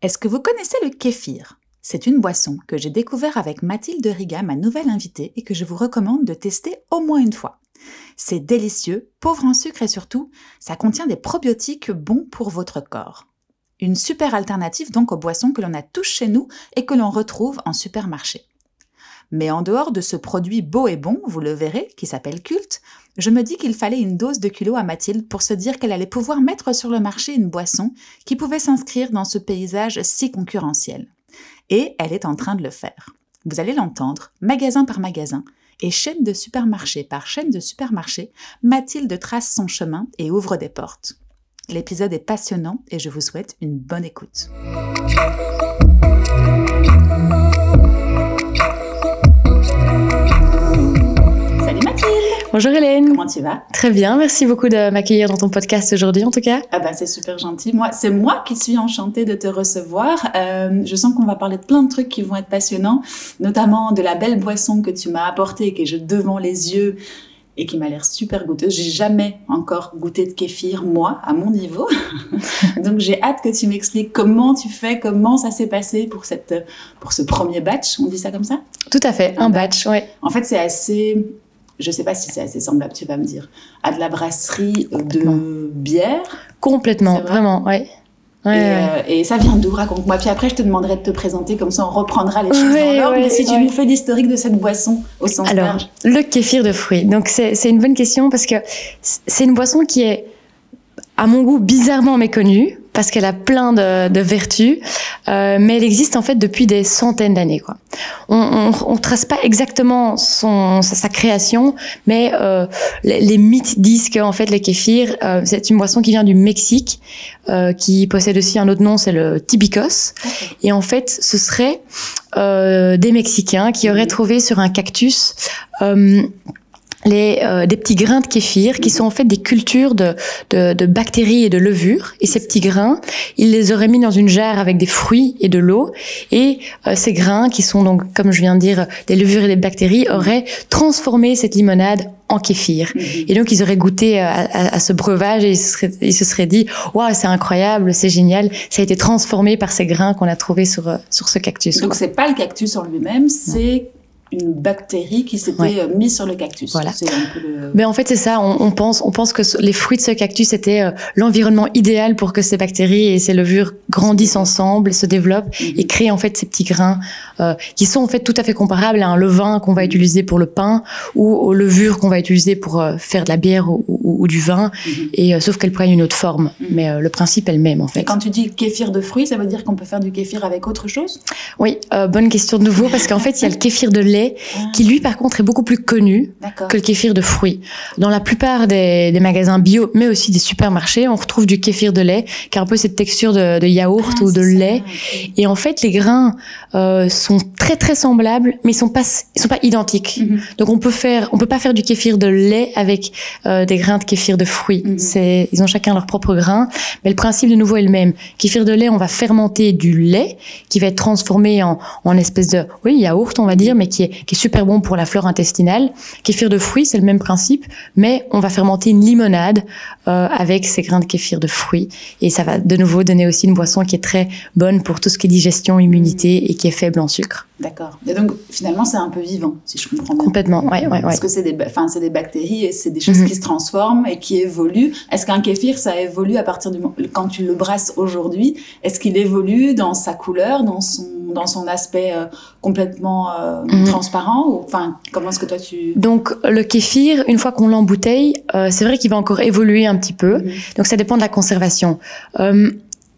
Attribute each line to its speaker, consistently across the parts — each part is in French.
Speaker 1: Est-ce que vous connaissez le kéfir? C'est une boisson que j'ai découvert avec Mathilde Riga, ma nouvelle invitée, et que je vous recommande de tester au moins une fois. C'est délicieux, pauvre en sucre et surtout, ça contient des probiotiques bons pour votre corps. Une super alternative donc aux boissons que l'on a tous chez nous et que l'on retrouve en supermarché. Mais en dehors de ce produit beau et bon, vous le verrez, qui s'appelle Culte, je me dis qu'il fallait une dose de culot à Mathilde pour se dire qu'elle allait pouvoir mettre sur le marché une boisson qui pouvait s'inscrire dans ce paysage si concurrentiel. Et elle est en train de le faire. Vous allez l'entendre, magasin par magasin, et chaîne de supermarché par chaîne de supermarché, Mathilde trace son chemin et ouvre des portes. L'épisode est passionnant et je vous souhaite une bonne écoute.
Speaker 2: Bonjour Hélène.
Speaker 1: Comment tu vas?
Speaker 2: Très bien, merci beaucoup de m'accueillir dans ton podcast aujourd'hui en tout cas.
Speaker 1: Ah bah c'est super gentil. Moi, c'est moi qui suis enchantée de te recevoir. Euh, je sens qu'on va parler de plein de trucs qui vont être passionnants, notamment de la belle boisson que tu m'as apportée et que j'ai devant les yeux et qui m'a l'air super goûteuse. J'ai jamais encore goûté de kéfir, moi, à mon niveau. Donc j'ai hâte que tu m'expliques comment tu fais, comment ça s'est passé pour, cette, pour ce premier batch. On dit ça comme ça?
Speaker 2: Tout à fait, un, batch, oui.
Speaker 1: En fait, c'est assez je ne sais pas si c'est assez semblable, tu vas me dire, à de la brasserie de bière.
Speaker 2: Complètement, vraiment, ouais.
Speaker 1: Euh, et, ça vient d'où? Raconte-moi. Puis après, je te demanderai de te présenter, comme ça on reprendra les choses dans l'ordre. Mais si tu nous fais l'historique de cette boisson au sens
Speaker 2: Alors, le kéfir de fruits. Donc, c'est une bonne question parce que c'est une boisson qui est, à mon goût, bizarrement méconnue parce qu'elle a plein de, de vertus, euh, mais elle existe en fait depuis des centaines d'années. Quoi. On, on, on, trace pas exactement son, sa, sa création, mais euh, les, les, mythes disent qu'en fait le kéfir, euh, c'est une boisson qui vient du Mexique, euh, qui possède aussi un autre nom, c'est le tibicos. Et en fait, ce serait euh, des Mexicains qui auraient trouvé sur un cactus euh, les, euh, des petits grains de kéfir qui sont en fait des cultures de, de, de, bactéries et de levures. Et ces petits grains, ils les auraient mis dans une jarre avec des fruits et de l'eau. Et euh, ces grains, qui sont donc, comme je viens de dire, des levures et des bactéries, auraient transformé cette limonade en kéfir. Et donc ils auraient goûté à, à, à ce breuvage et ils se seraient, ils se seraient dit waouh c'est incroyable, c'est génial, ça a été transformé par ces grains qu'on a trouvés sur euh, sur ce cactus.
Speaker 1: Donc c'est pas le cactus en lui-même, c'est une bactérie qui s'était ouais. Euh, mise sur le cactus.
Speaker 2: Voilà. Le... Mais en fait, c'est ça. On, on, pense, on pense que les fruits de ce cactus étaient euh, l'environnement idéal pour que ces bactéries et ces levures grandissent ensemble, se développent mm -hmm. et créent en fait ces petits grains euh, qui sont en fait tout à fait comparables à un levain qu'on va utiliser pour le pain ou aux levures qu'on va utiliser pour euh, faire de la bière ou, ou, ou du vin. Mm -hmm. Et sauf qu'elles prennent une autre forme, mm -hmm. mais le principe est le même en fait.
Speaker 1: Et quand tu dis kéfir de fruits, ça veut dire qu'on peut faire du kéfir avec autre chose?
Speaker 2: Oui, bonne question de nouveau parce qu'en fait, il y a le kéfir de lait qui lui par contre est beaucoup plus connu que le kéfir de fruits. Dans la plupart des, des, magasins bio, mais aussi des supermarchés, on retrouve du kéfir de lait qui a un peu cette texture de, de yaourt ah, ou de lait. Ça, Et en fait, les grains euh, sont très très semblables, mais ils sont pas ils sont pas identiques. Mm -hmm. Donc on peut faire, on peut pas faire du kéfir de lait avec euh, des grains de kéfir de fruits. Mm -hmm. C'est ils ont chacun leur propre grain, mais le principe de nouveau est le même. Kéfir de lait, on va fermenter du lait qui va être transformé en, en espèce de oui yaourt, on va dire, mais qui est qui est super bon pour la flore intestinale. Kéfir de fruits, c'est le même principe, mais on va fermenter une limonade euh, avec ces grains de kéfir de fruits. Et ça va de nouveau donner aussi une boisson qui est très bonne pour tout ce qui est digestion, immunité et qui est faible en sucre.
Speaker 1: D'accord. Et donc finalement c'est un peu vivant, si je comprends bien.
Speaker 2: Complètement, ouais, ouais, ouais.
Speaker 1: Parce que c'est des, c'est des bactéries et c'est des choses mm -hmm. qui se transforment et qui évoluent. Est-ce qu'un kéfir ça évolue à partir du moment quand tu le brasses aujourd'hui Est-ce qu'il évolue dans sa couleur, dans son dans son aspect euh, complètement euh, mm -hmm. Transparent ou enfin comment est-ce que toi tu
Speaker 2: Donc le kéfir, une fois qu'on l'embouteille, euh, c'est vrai qu'il va encore évoluer un petit peu. Mm. Donc ça dépend de la conservation. Euh,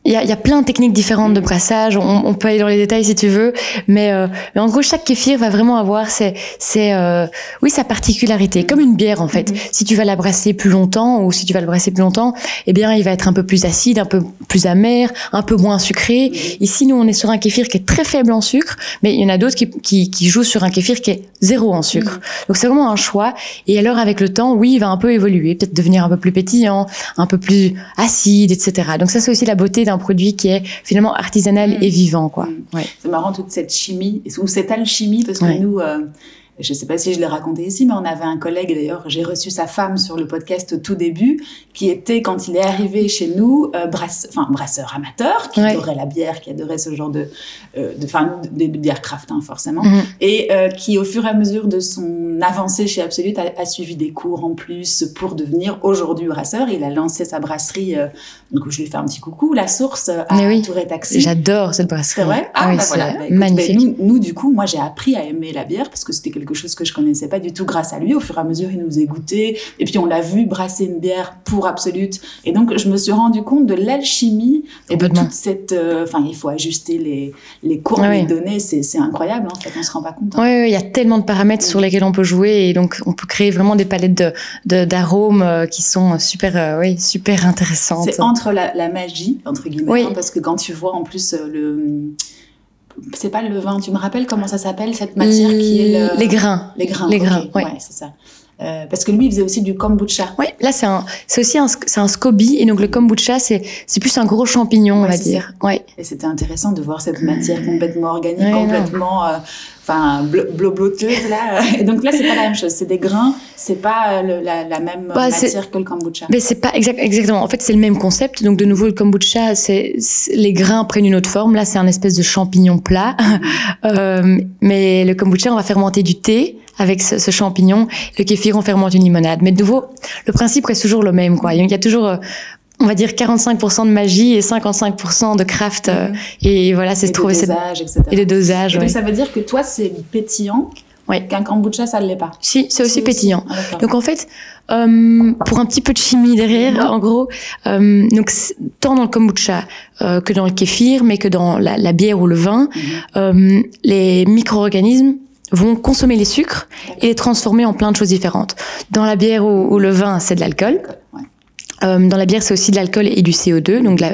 Speaker 2: il y, a, y a, plein de techniques différentes de brassage. On, on, peut aller dans les détails si tu veux, mais, euh, mais en gros chaque kéfir va vraiment avoir ses, ses euh, oui sa particularité, comme une bière en fait. Mm-hmm. Si tu vas la brasser plus longtemps ou si tu vas le brasser plus longtemps, eh bien il va être un peu plus acide, un peu plus amer, un peu moins sucré. Mm-hmm. Ici nous on est sur un kéfir qui est très faible en sucre, mais il y en a d'autres qui, qui, qui, jouent sur un kéfir qui est zéro en sucre. Mm-hmm. Donc c'est vraiment un choix. Et alors avec le temps, oui, il va un peu évoluer, peut-être devenir un peu plus pétillant, un peu plus acide, etc. Donc ça c'est aussi la beauté d'un produit qui est finalement artisanal mmh. et vivant, quoi.
Speaker 1: Mmh. Ouais. C'est marrant toute cette chimie ou cette alchimie parce que ouais. nous, euh, je ne sais pas si je l'ai raconté ici, mais on avait un collègue, d'ailleurs, j'ai reçu sa femme sur le podcast au tout début, qui était, quand il est arrivé chez nous, euh, brasse, enfin, brasseur amateur, qui ouais. adorait la bière, qui adorait ce genre de, euh, de, enfin, de, de bière craft, hein, forcément, mm -hmm. et euh, qui, au fur et à mesure de son avancée chez Absolute, a, a suivi des cours en plus pour devenir aujourd'hui brasseur. Il a lancé sa brasserie, du coup, je lui fais un petit coucou, La Source à oui. Touré-Taxi.
Speaker 2: J'adore cette brasserie.
Speaker 1: C'est vrai? Ah,
Speaker 2: ah oui,
Speaker 1: bah, voilà. Bah, écoute,
Speaker 2: magnifique.
Speaker 1: Bah, nous, nous, du coup, moi, j'ai appris à aimer la bière parce que c'était quelque chose que je connaissais pas du tout grâce à lui. Au fur et à mesure, il nous a goûté. Et puis, on l'a vu brasser une bière pour Absolute. Et donc, je me suis rendu compte de l'alchimie et de toute cette, enfin, euh, il faut ajuster les, les courbes, ah, oui. les données. C'est incroyable, en fait. On se rend pas compte.
Speaker 2: Hein. Oui, il y a tellement de paramètres oui. sur lesquels on peut jouer. Et donc, on peut créer vraiment des palettes d'arômes de, de, euh, qui sont super, euh, oui, super intéressantes.
Speaker 1: C'est entre la, la, magie, entre guillemets. Oui. Hein, parce que quand tu vois, en plus, euh, le, c'est pas le vin, tu me rappelles comment ça s'appelle cette matière qui est le...
Speaker 2: les grains.
Speaker 1: Les grains.
Speaker 2: Les grains,
Speaker 1: okay. ouais, c'est ça. Euh, parce que lui, il faisait aussi du kombucha.
Speaker 2: Oui, là c'est un, c'est aussi un, c'est un scoby et donc le kombucha c'est, c'est plus un gros champignon, ouais, on va dire. Ouais.
Speaker 1: Et c'était intéressant de voir cette matière complètement organique, ouais, complètement, euh, enfin blobloteuse là. Et donc là c'est pas la même chose, c'est des grains, c'est pas le, la, la, même bah, matière que le kombucha.
Speaker 2: Mais c'est pas exact, exactement. En fait c'est le même concept. Donc de nouveau le kombucha, c'est, les grains prennent une autre forme. Là c'est un espèce de champignon plat. euh, mais le kombucha on va fermenter du thé avec ce, ce, champignon. Le kéfir, on fermente une limonade. Mais de nouveau, le principe reste toujours le même, quoi. Il y a toujours, on va dire, 45% de magie et 55% de craft. Mm -hmm. Et voilà, c'est trouver
Speaker 1: cette... etc.
Speaker 2: Et le dosage,
Speaker 1: et
Speaker 2: ouais.
Speaker 1: donc, ça veut dire que toi, c'est pétillant.
Speaker 2: Ouais.
Speaker 1: Qu'un kombucha, ça ne l'est pas.
Speaker 2: Si, c'est aussi pétillant. Ah, donc en fait, euh, pour un petit peu de chimie derrière, mmh. en gros, euh, donc tant dans le kombucha euh, que dans le kéfir, mais que dans la, la bière ou le vin, mmh. les micro-organismes vont consommer les sucres et les transformer en plein de choses différentes. Dans la bière ou, le vin, c'est de l'alcool. Euh, dans la bière, c'est aussi de l'alcool et du CO2, donc la,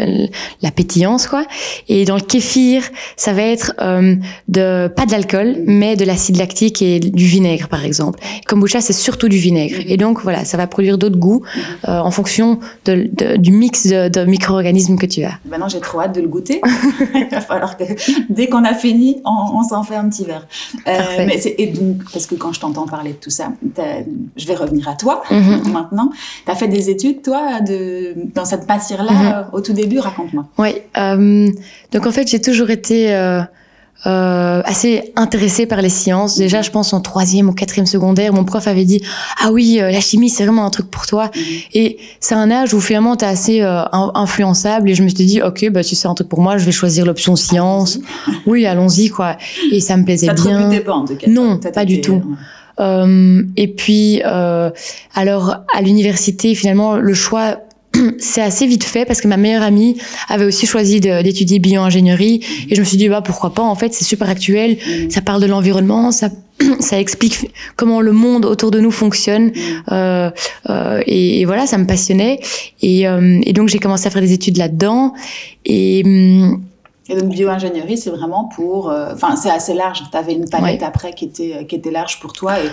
Speaker 2: la, pétillance, quoi. Et dans le kéfir, ça va être euh, de pas de l'alcool, mais de l'acide lactique et du vinaigre, par exemple. Kombucha, c'est surtout du vinaigre. Et donc, voilà, ça va produire d'autres goûts euh, en fonction de, de, du mix de, de micro-organismes que tu as.
Speaker 1: Maintenant, j'ai trop hâte de le goûter. Il va falloir que dès qu'on a fini, on, on s'en fait un petit verre. Euh, mais et donc, parce que quand je t'entends parler de tout ça, je vais revenir à toi mm -hmm. maintenant. Tu as fait des études, toi, de, dans cette matière-là mm -hmm. au tout début Raconte-moi.
Speaker 2: Oui. Euh, donc en fait, j'ai toujours été euh, euh, assez intéressée par les sciences. Déjà, je pense en troisième ou quatrième secondaire, mon prof avait dit ah oui, la chimie c'est vraiment un truc pour toi. Mm -hmm. Et c'est un âge où finalement t'es assez influençable. Et je me suis dit ok, bah si c'est un truc pour moi, je vais choisir l'option science. oui, allons-y quoi. Et ça me plaisait
Speaker 1: ça
Speaker 2: bien.
Speaker 1: Pas, en tout cas.
Speaker 2: Non, pas du tout. Ouais. Euh, et puis, euh, alors à l'université, finalement, le choix c'est assez vite fait parce que ma meilleure amie avait aussi choisi d'étudier bio-ingénierie et je me suis dit bah pourquoi pas en fait c'est super actuel mmh. ça parle de l'environnement ça ça explique comment le monde autour de nous fonctionne mmh. euh, euh, et, et, voilà ça me passionnait et, euh, et donc j'ai commencé à faire des études là-dedans et hum,
Speaker 1: et donc bio-ingénierie, c'est vraiment pour, euh, enfin euh, c'est assez large. Tu avais une palette ouais. après qui était qui était large pour toi et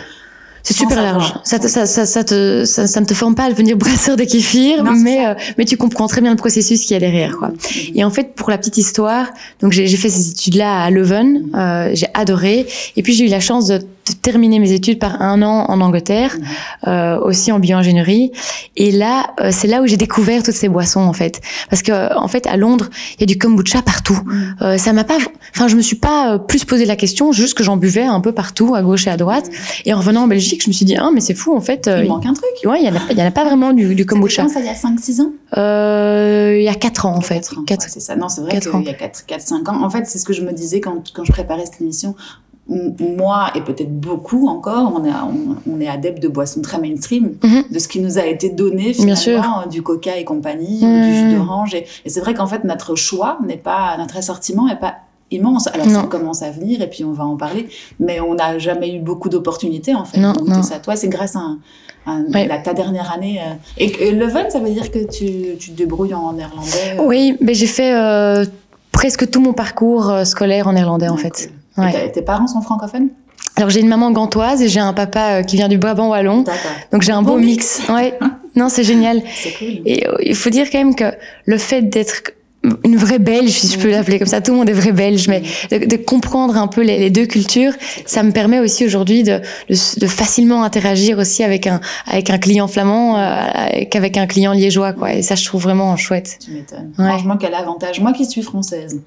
Speaker 2: c'est super large. Ça, te, ça, ça, ça, te, ça, ça ne te forme pas à devenir brasseur de kéfir, non, mais, euh, mais tu comprends très bien le processus qui est derrière. Quoi. Mm-hmm. Et en fait, pour la petite histoire, donc j'ai fait ces études-là à Leuven, mm-hmm. euh, j'ai adoré. Et puis j'ai eu la chance de, de, terminer mes études par un an en Angleterre, mm-hmm. euh, aussi en bio-ingénierie. Et là, euh, c'est là où j'ai découvert toutes ces boissons en fait, parce que en fait à Londres, il y a du kombucha partout. Euh, ça m'a pas, enfin je me suis pas plus posé la question, juste que j'en buvais un peu partout, à gauche et à droite. Et en revenant en Belgique je me suis dit, ah, mais c'est fou, en fait.
Speaker 1: Il, il manque un truc.
Speaker 2: Ouais, il y en a, il y en a pas vraiment du, du kombucha.
Speaker 1: Quand ça, il y a 5-6 ans?
Speaker 2: Euh, il y a 4 ans, en fait.
Speaker 1: 4 ans. Ouais, c'est ça. Non, c'est vrai qu'il y a 4-5 ans. En fait, c'est ce que je me disais quand, quand je préparais cette émission moi et peut-être beaucoup encore, on est, on, est adepte de boissons très mainstream,
Speaker 2: Mhm.
Speaker 1: de ce qui nous a été donné
Speaker 2: Bien
Speaker 1: finalement, du coca et compagnie,
Speaker 2: Mhm.
Speaker 1: du jus d'orange. Et, et c'est vrai qu'en fait, notre choix n'est pas, notre assortiment n'est pas immense. Alors
Speaker 2: Non.
Speaker 1: ça commence à venir et puis on va en parler, mais on n'a jamais eu beaucoup d'opportunités en fait.
Speaker 2: Non, non.
Speaker 1: ça. Toi, c'est grâce à, un- un-
Speaker 2: Ouais.
Speaker 1: la, ta dernière année. euh, Et, et Leuven, ça veut dire que tu, tu te débrouilles en néerlandais. euh,
Speaker 2: Oui, mais j'ai fait euh, presque tout mon parcours euh, scolaire en néerlandais en
Speaker 1: ouais,
Speaker 2: fait.
Speaker 1: cool.
Speaker 2: Ouais.
Speaker 1: Tes parents sont francophones?
Speaker 2: Alors j'ai une maman gantoise et j'ai un papa euh, qui vient du Brabant wallon, donc j'ai un beau
Speaker 1: mix.
Speaker 2: mix. Ouais. Non, c'est génial.
Speaker 1: C'est cool.
Speaker 2: Et euh, il faut dire quand même que le fait d'être une vraie belge, si je peux l'appeler comme ça, tout le monde est vrai belge, mais de, de comprendre un peu les, les deux cultures, ça me permet aussi aujourd'hui de, de, de facilement interagir aussi avec un, avec un client flamand euh, qu'avec un client liégeois, quoi. Et ça, je trouve vraiment chouette.
Speaker 1: Tu m'étonnes.
Speaker 2: Ouais.
Speaker 1: Franchement, quel avantage. Moi qui suis française,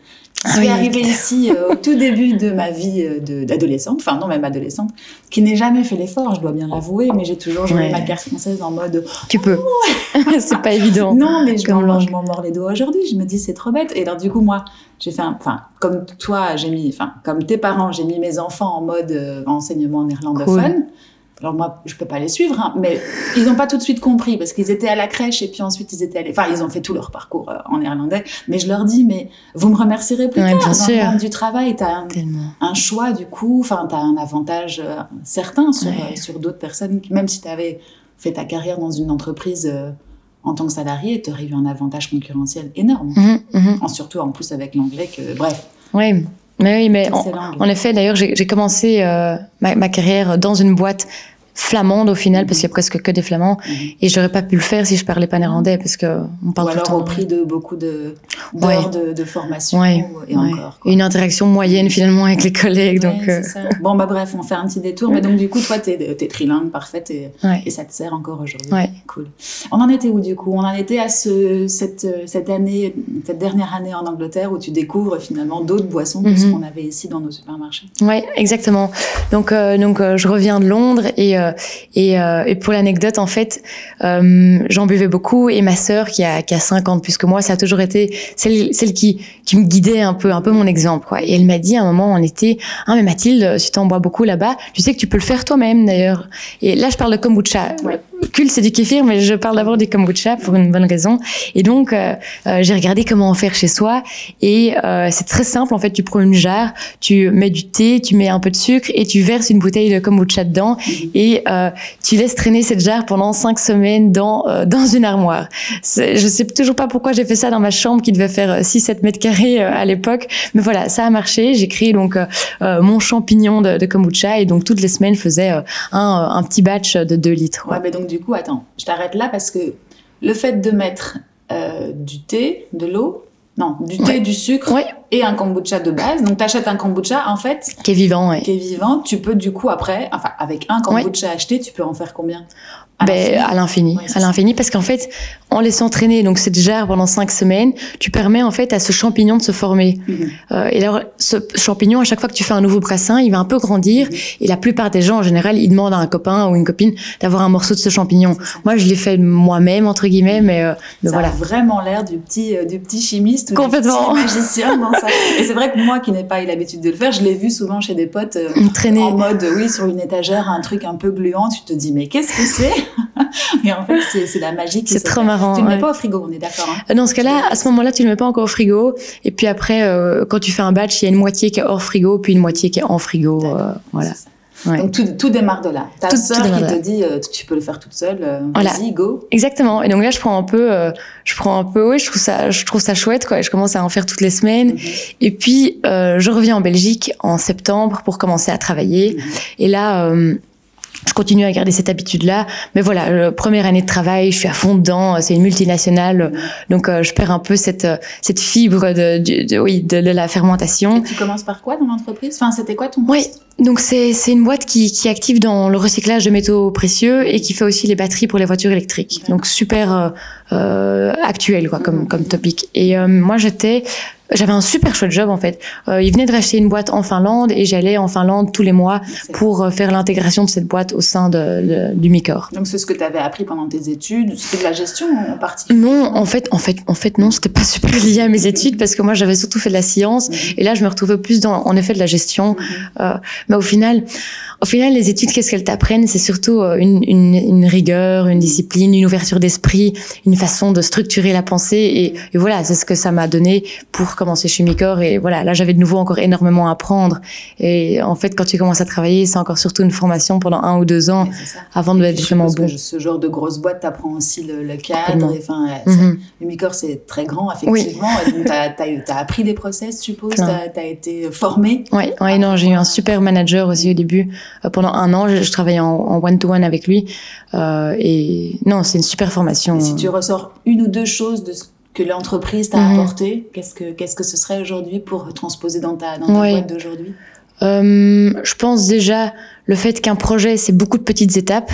Speaker 1: qui
Speaker 2: Ah
Speaker 1: suis
Speaker 2: oui.
Speaker 1: arrivée ici euh, au tout début de ma vie euh, d'adolescente, enfin non même adolescente, qui n'ai jamais fait l'effort, je dois bien l'avouer, mais j'ai toujours joué
Speaker 2: Ouais.
Speaker 1: ma carte française en mode
Speaker 2: Tu peux. c'est pas évident.
Speaker 1: non mais je m'en mords les doigts aujourd'hui, je me dis c'est trop bête. Et alors du coup moi j'ai fait un, enfin comme toi j'ai mis, enfin comme tes parents j'ai mis mes enfants en mode euh, enseignement néerlandophone. Alors moi, je peux pas les suivre, hein, mais ils n'ont pas tout de suite compris parce qu'ils étaient à la crèche et puis ensuite ils étaient allés. Enfin, ils ont fait tout leur parcours euh, en néerlandais. Mais je leur dis, mais vous me remercierez plus
Speaker 2: Ouais,
Speaker 1: tard
Speaker 2: bien
Speaker 1: dans
Speaker 2: sûr.
Speaker 1: le monde du travail. T'as un,
Speaker 2: Tellement.
Speaker 1: un choix du coup. Enfin, t'as un avantage euh, certain sur
Speaker 2: Ouais.
Speaker 1: euh, sur d'autres personnes. Même si t'avais fait ta carrière dans une entreprise en tant que salarié, t'aurais eu un avantage concurrentiel énorme.
Speaker 2: Mhm, mhm.
Speaker 1: En- surtout en plus avec l'anglais. Que bref,
Speaker 2: Oui, mais oui, mais en, effet, d'ailleurs, j'ai j'ai commencé euh, ma, ma carrière dans une boîte flamande au final, parce qu'il y a presque que des flamands,
Speaker 1: Mhm.
Speaker 2: et j'aurais pas pu le faire si je parlais pas néerlandais, parce que on
Speaker 1: Ou
Speaker 2: parle tout le
Speaker 1: alors
Speaker 2: temps.
Speaker 1: au prix de beaucoup de d'heures de, de formation
Speaker 2: Ouais,
Speaker 1: et
Speaker 2: Ouais.
Speaker 1: encore. quoi.
Speaker 2: Une interaction moyenne finalement avec les collègues, donc
Speaker 1: Ouais,
Speaker 2: euh.
Speaker 1: Bon, bah bref, on fait un petit détour. Mais donc, du coup, toi, t'es es trilingue, parfaite, et,
Speaker 2: ouais.
Speaker 1: et ça te sert encore aujourd'hui.
Speaker 2: Ouais.
Speaker 1: Cool. On en était où, du coup? On en était à ce, cette, cette année, cette dernière année en Angleterre où tu découvres finalement d'autres boissons que ce
Speaker 2: Mhm.
Speaker 1: qu'on avait ici dans nos supermarchés?
Speaker 2: Ouais, exactement. Donc, euh, donc euh, je reviens de Londres et euh, et, euh, et pour l'anecdote, en fait, euh, j'en buvais beaucoup et ma sœur qui a qui a 5 ans de plus que moi, ça a toujours été celle celle qui qui me guidait un peu un peu mon exemple quoi. Et elle m'a dit à un moment en été, ah mais Mathilde, si t'en bois beaucoup là-bas, tu sais que tu peux le faire toi-même d'ailleurs. Et là, je parle de kombucha.
Speaker 1: Ouais.
Speaker 2: Kul, c'est du kéfir, mais je parle d'abord du kombucha pour une bonne raison. Et donc, euh, euh, j'ai regardé comment en faire chez soi. Et euh, c'est très simple. En fait, tu prends une jarre, tu mets du thé, tu mets un peu de sucre et tu verses une bouteille de kombucha dedans.
Speaker 1: Mhm.
Speaker 2: Euh, tu laisses traîner cette jarre pendant cinq semaines dans euh, dans une armoire. Je sais toujours pas pourquoi j'ai fait ça dans ma chambre qui devait faire 6-7 mètres carrés euh, à l'époque. Mais voilà, ça a marché. J'ai créé donc euh, euh, mon champignon de, kombucha. Et donc, toutes les semaines, je faisais euh, un, un petit batch de 2 litres.
Speaker 1: Ouais, mais donc, du coup, attends, je t'arrête là parce que le fait de mettre euh, du thé, de l'eau, non, du thé,
Speaker 2: Ouais.
Speaker 1: du sucre
Speaker 2: Ouais.
Speaker 1: et un kombucha de base. Donc, t'achètes un kombucha, en fait,
Speaker 2: Qui est vivant, ouais.
Speaker 1: qui est vivant, tu peux du coup après, enfin, avec un kombucha acheté, tu peux en faire combien? À
Speaker 2: Ben,
Speaker 1: l'infini
Speaker 2: à l'infini,
Speaker 1: Ouais,
Speaker 2: à l'infini, parce qu'en fait, en laissant traîner donc cette jarre pendant cinq semaines, tu permets en fait à ce champignon de se former.
Speaker 1: Mhm.
Speaker 2: Euh, et alors, ce champignon, à chaque fois que tu fais un nouveau brassin, il va un peu grandir.
Speaker 1: Mhm.
Speaker 2: Et la plupart des gens, en général, ils demandent à un copain ou une copine d'avoir un morceau de ce champignon. Moi, je l'ai fait moi-même entre guillemets, mais, euh, mais
Speaker 1: ça
Speaker 2: voilà.
Speaker 1: a vraiment l'air du petit, euh, du petit chimiste ou
Speaker 2: Complètement.
Speaker 1: du petit magicien dans ça. Et c'est vrai que moi qui n'ai pas eu l'habitude de le faire, je l'ai vu souvent chez des potes euh,
Speaker 2: Traîner.
Speaker 1: en mode, oui, sur une étagère, un truc un peu gluant. Tu te dis, mais qu'est-ce que c'est? Et en fait, c'est la magie
Speaker 2: C'est trop marrant.
Speaker 1: Tu ne mets
Speaker 2: ouais.
Speaker 1: pas au frigo, on est d'accord. Hein
Speaker 2: Dans ce cas-là, à ce moment-là, tu le mets pas encore au frigo. Et puis après, euh, quand tu fais un batch, il y a une moitié qui est hors frigo, puis une moitié qui est en frigo. euh, voilà. Ouais.
Speaker 1: Donc tout, tout démarre de là. Ta
Speaker 2: Tout- tout
Speaker 1: sœur
Speaker 2: démarre
Speaker 1: qui te dit, euh, tu peux le faire toute seule, euh,
Speaker 2: Voilà.
Speaker 1: vas-y, go.
Speaker 2: Exactement. Et donc là, je prends un peu, euh, je prends un peu, oui, je trouve ça, je trouve ça chouette, quoi. Et je commence à en faire toutes les semaines.
Speaker 1: Mhm.
Speaker 2: Et puis, je reviens en Belgique en septembre pour commencer à travailler.
Speaker 1: Mhm.
Speaker 2: Et là, je continue à garder cette habitude-là. Mais voilà, euh, première année de travail, je suis à fond dedans. C'est une multinationale, donc euh, je perds un peu cette euh, cette fibre de, de- oui, de, de la fermentation.
Speaker 1: Et tu commences par quoi dans l'entreprise? Enfin, c'était quoi ton
Speaker 2: Oui,
Speaker 1: poste?
Speaker 2: Donc c'est c'est une boîte qui, qui est active dans le recyclage de métaux précieux et qui fait aussi les batteries pour les voitures électriques. Donc super euh, euh, actuel, quoi, comme, comme topic. Et euh, moi, j'étais j'avais un super chouette job en fait. Euh, il venait de racheter une boîte en Finlande et j'allais en Finlande tous les mois pour euh, faire l'intégration de cette boîte au sein de, de du Micor.
Speaker 1: Donc c'est ce que tu avais appris pendant tes études, c'était de la gestion en partie?
Speaker 2: Non, en fait, en fait, en fait non, c'était pas super lié à mes études parce que moi j'avais surtout fait de la science
Speaker 1: Mhm.
Speaker 2: et là je me retrouvais plus dans en effet de la gestion.
Speaker 1: Mhm.
Speaker 2: Euh, mais au final, au final, les études, qu'est-ce qu'elles t'apprennent? C'est surtout euh, une, une, une rigueur, une discipline, une ouverture d'esprit, une façon de structurer la pensée. Et, et voilà, c'est ce que ça m'a donné pour commencer chez Micor. Et voilà, là, j'avais de nouveau encore énormément à apprendre. Et en fait, quand tu commences à travailler, c'est encore surtout une formation pendant un ou deux ans avant de être vraiment bon.
Speaker 1: que ce genre de grosse boîte t'apprend aussi le, le cadre. Enfin,
Speaker 2: Mhm.
Speaker 1: le Micor, c'est très grand, effectivement. Et donc, t'as as, appris des process, je suppose? T'as as été formé?
Speaker 2: Ouais, ouais, non, j'ai eu un super manager aussi au début. Euh, pendant un an, je, je travaillais en one-to-one avec lui. Euh, et non, c'est une super formation.
Speaker 1: Et si tu ressors une ou deux choses de ce que l'entreprise t'a
Speaker 2: Mhm.
Speaker 1: apporté, qu'est-ce que qu'est-ce que ce serait aujourd'hui pour transposer dans ta, dans ta boîte d'aujourd'hui?
Speaker 2: Euh, je pense déjà le fait qu'un projet, c'est beaucoup de petites étapes.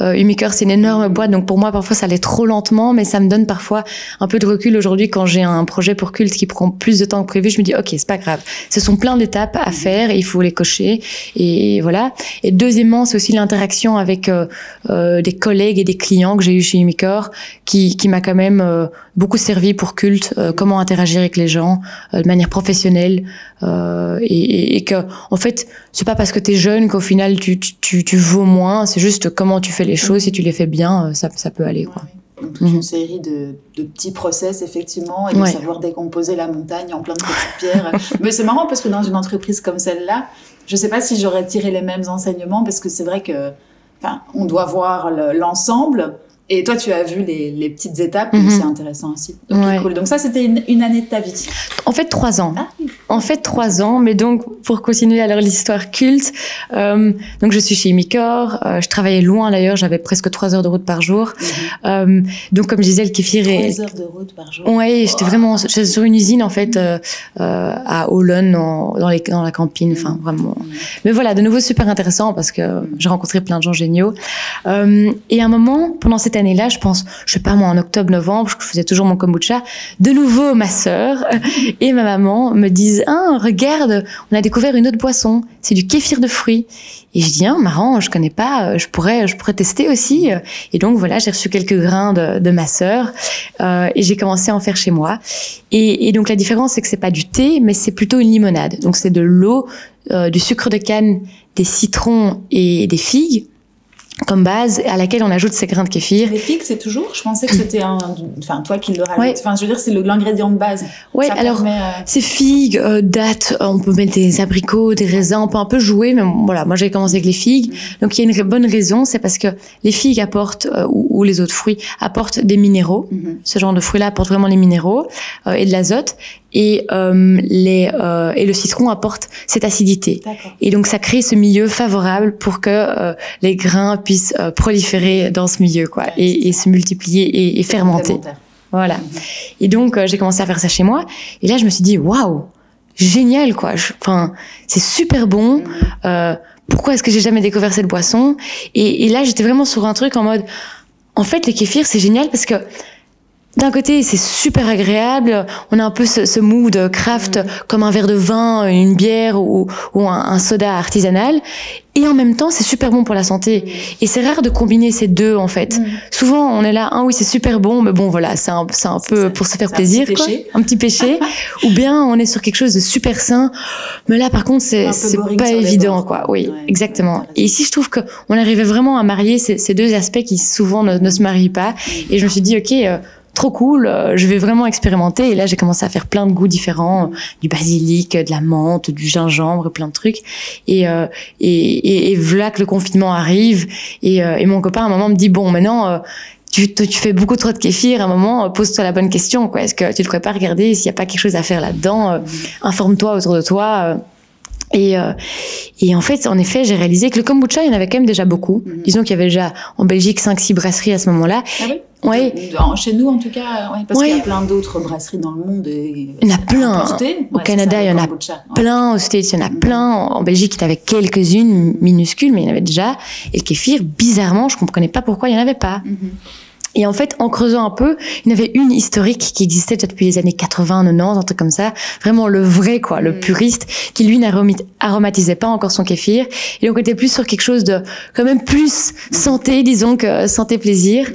Speaker 2: Euh, Umicore, c'est une énorme boîte, donc pour moi, parfois, ça allait trop lentement, mais ça me donne parfois un peu de recul aujourd'hui quand j'ai un projet pour culte qui prend plus de temps que prévu. Je me dis, ok, c'est pas grave. Ce sont plein d'étapes à faire et il faut les cocher. Et voilà. Et deuxièmement, c'est aussi l'interaction avec euh, euh, des collègues et des clients que j'ai eu chez Umicore qui, qui m'a quand même euh, beaucoup servi pour culte, euh, comment interagir avec les gens euh, de manière professionnelle euh, et, que en fait c'est pas parce que t'es jeune qu'au final tu, tu, tu, tu vaux moins c'est juste comment tu fais les choses si tu les fais bien euh, ça, ça peut aller quoi
Speaker 1: Ouais, ouais. Donc, toute une
Speaker 2: Mhm.
Speaker 1: série de, de petits process, effectivement, et de
Speaker 2: Ouais.
Speaker 1: savoir décomposer la montagne en plein de petites pierres. Mais c'est marrant parce que dans une entreprise comme celle-là, je sais pas si j'aurais tiré les mêmes enseignements parce que c'est vrai que, on doit voir le- l'ensemble. Et toi, tu as vu les, les petites étapes,
Speaker 2: Mhm.
Speaker 1: c'est intéressant aussi. Ok,
Speaker 2: Ouais.
Speaker 1: cool. Donc ça, c'était une, une année de ta vie.
Speaker 2: en fait trois ans
Speaker 1: Ah, oui.
Speaker 2: en fait trois ans mais donc pour continuer alors l'histoire culte euh, donc je suis chez Micor euh, je travaillais loin d'ailleurs j'avais presque trois heures de route par jour euh, donc comme je disais le kéfir est
Speaker 1: Trois heures de route par jour.
Speaker 2: Ouais, j'étais vraiment sur une usine en fait à Olon en- dans, les, dans la campine, enfin vraiment.
Speaker 1: Mhm.
Speaker 2: Mais voilà, de nouveau super intéressant parce que j'ai rencontré plein de gens géniaux. Et à un moment, pendant cette année-là, je pense, je sais pas moi, en octobre-novembre, je faisais toujours mon kombucha. De nouveau, ma sœur et ma maman me disent, ah regarde, on a découvert une autre boisson, c'est du kéfir de fruits. Et je dis, ah marrant, je connais pas, euh, je pourrais, je pourrais tester aussi. Et donc voilà, j'ai reçu quelques grains de, ma sœur euh, et j'ai commencé à en faire chez moi. Et, et donc la différence, c'est que c'est pas du thé, mais c'est plutôt une limonade. Donc c'est de l'eau, euh, du sucre de canne, des citrons et des figues comme base, à laquelle on ajoute ces grains de kéfir.
Speaker 1: Les figues, c'est toujours Je pensais que c'était un. Enfin, toi qui le rajoutes.
Speaker 2: Ouais.
Speaker 1: Enfin, je veux dire, c'est l'ingrédient de base.
Speaker 2: Ouais,
Speaker 1: Ça
Speaker 2: alors
Speaker 1: permet, euh,
Speaker 2: c'est figues, euh, dattes, euh, on peut mettre des abricots, des raisins, on peut un peu jouer, mais voilà, moi j'ai commencé avec les figues. Donc il y a une bonne raison, c'est parce que les figues apportent, euh, ou, ou les autres fruits, apportent des minéraux.
Speaker 1: mhm.
Speaker 2: Ce genre de fruits-là apporte vraiment les minéraux euh, et de l'azote. Et, euh, les, euh, et le citron apporte cette acidité. Et donc ça crée ce milieu favorable pour que euh, les grains puissent euh, proliférer dans ce milieu, quoi,
Speaker 1: Ouais,
Speaker 2: et, et se multiplier et, et fermenter. Voilà.
Speaker 1: Mhm.
Speaker 2: Et donc euh, j'ai commencé à faire ça chez moi. Et là je me suis dit waouh, génial quoi. Enfin c'est super bon.
Speaker 1: Mhm.
Speaker 2: Euh, pourquoi est-ce que j'ai jamais découvert cette boisson? Et, et là j'étais vraiment sur un truc en mode en fait les kéfirs c'est génial parce que d'un côté, c'est super agréable. On a un peu ce, ce mood craft,
Speaker 1: Mhm.
Speaker 2: comme un verre de vin, une bière ou, ou un, un soda artisanal. Et en même temps, c'est super bon pour la santé. Et c'est rare de combiner ces deux, en fait.
Speaker 1: Mhm.
Speaker 2: Souvent, on est là, ah oui, c'est super bon, mais bon, voilà, c'est un, c'est un peu
Speaker 1: ça.
Speaker 2: pour se faire
Speaker 1: C'est un
Speaker 2: plaisir,
Speaker 1: petit
Speaker 2: quoi.
Speaker 1: péché.
Speaker 2: Un petit péché. Ou bien, on est sur quelque chose de super sain. Mais là, par contre, c'est, pas évident, quoi. Oui,
Speaker 1: Ouais,
Speaker 2: exactement.
Speaker 1: ouais,
Speaker 2: Et ici, je trouve qu'on arrivait vraiment à marier ces, ces deux aspects qui souvent ne, ne se marient pas. Et je me suis dit, ok, euh, trop cool, euh, je vais vraiment expérimenter. Et là, j'ai commencé à faire plein de goûts différents, euh, du basilic, de la menthe, du gingembre, plein de trucs. Et, euh, et, et, et voilà que le confinement arrive. Et, euh, et mon copain, à un moment, me dit, bon, maintenant... euh, tu, tu fais beaucoup trop de kéfir, à un moment, euh, pose-toi la bonne question. quoi. Est-ce que tu ne devrais pas regarder s'il n'y a pas quelque chose à faire là-dedans. Informe-toi autour de toi. Et, euh, et en fait, en effet, j'ai réalisé que le kombucha, il y en avait quand même déjà beaucoup.
Speaker 1: Mhm.
Speaker 2: Disons qu'il y avait déjà en Belgique 5-6 brasseries à ce moment-là.
Speaker 1: Ah oui? En- Chez nous, en tout cas, ouais, parce qu'il y a plein d'autres brasseries dans le monde. et-
Speaker 2: Il y en a plein. Au
Speaker 1: Ouais,
Speaker 2: Canada,
Speaker 1: ça,
Speaker 2: il y en a
Speaker 1: kombucha.
Speaker 2: Plein aux States, il y en a
Speaker 1: Mhm.
Speaker 2: plein. En Belgique, il y en avait quelques-unes minuscules, mais il y en avait déjà. Et le kéfir, bizarrement, je comprenais pas pourquoi il y en avait pas.
Speaker 1: Mhm.
Speaker 2: Et en fait, en creusant un peu, il y en avait une historique qui existait déjà depuis les années 80, 90, un truc comme ça. Vraiment le vrai, quoi, le
Speaker 1: Mm.
Speaker 2: puriste, qui lui n'aromatisait pas encore son kéfir. Et donc, on était plus sur quelque chose de, quand même plus santé, disons que santé plaisir.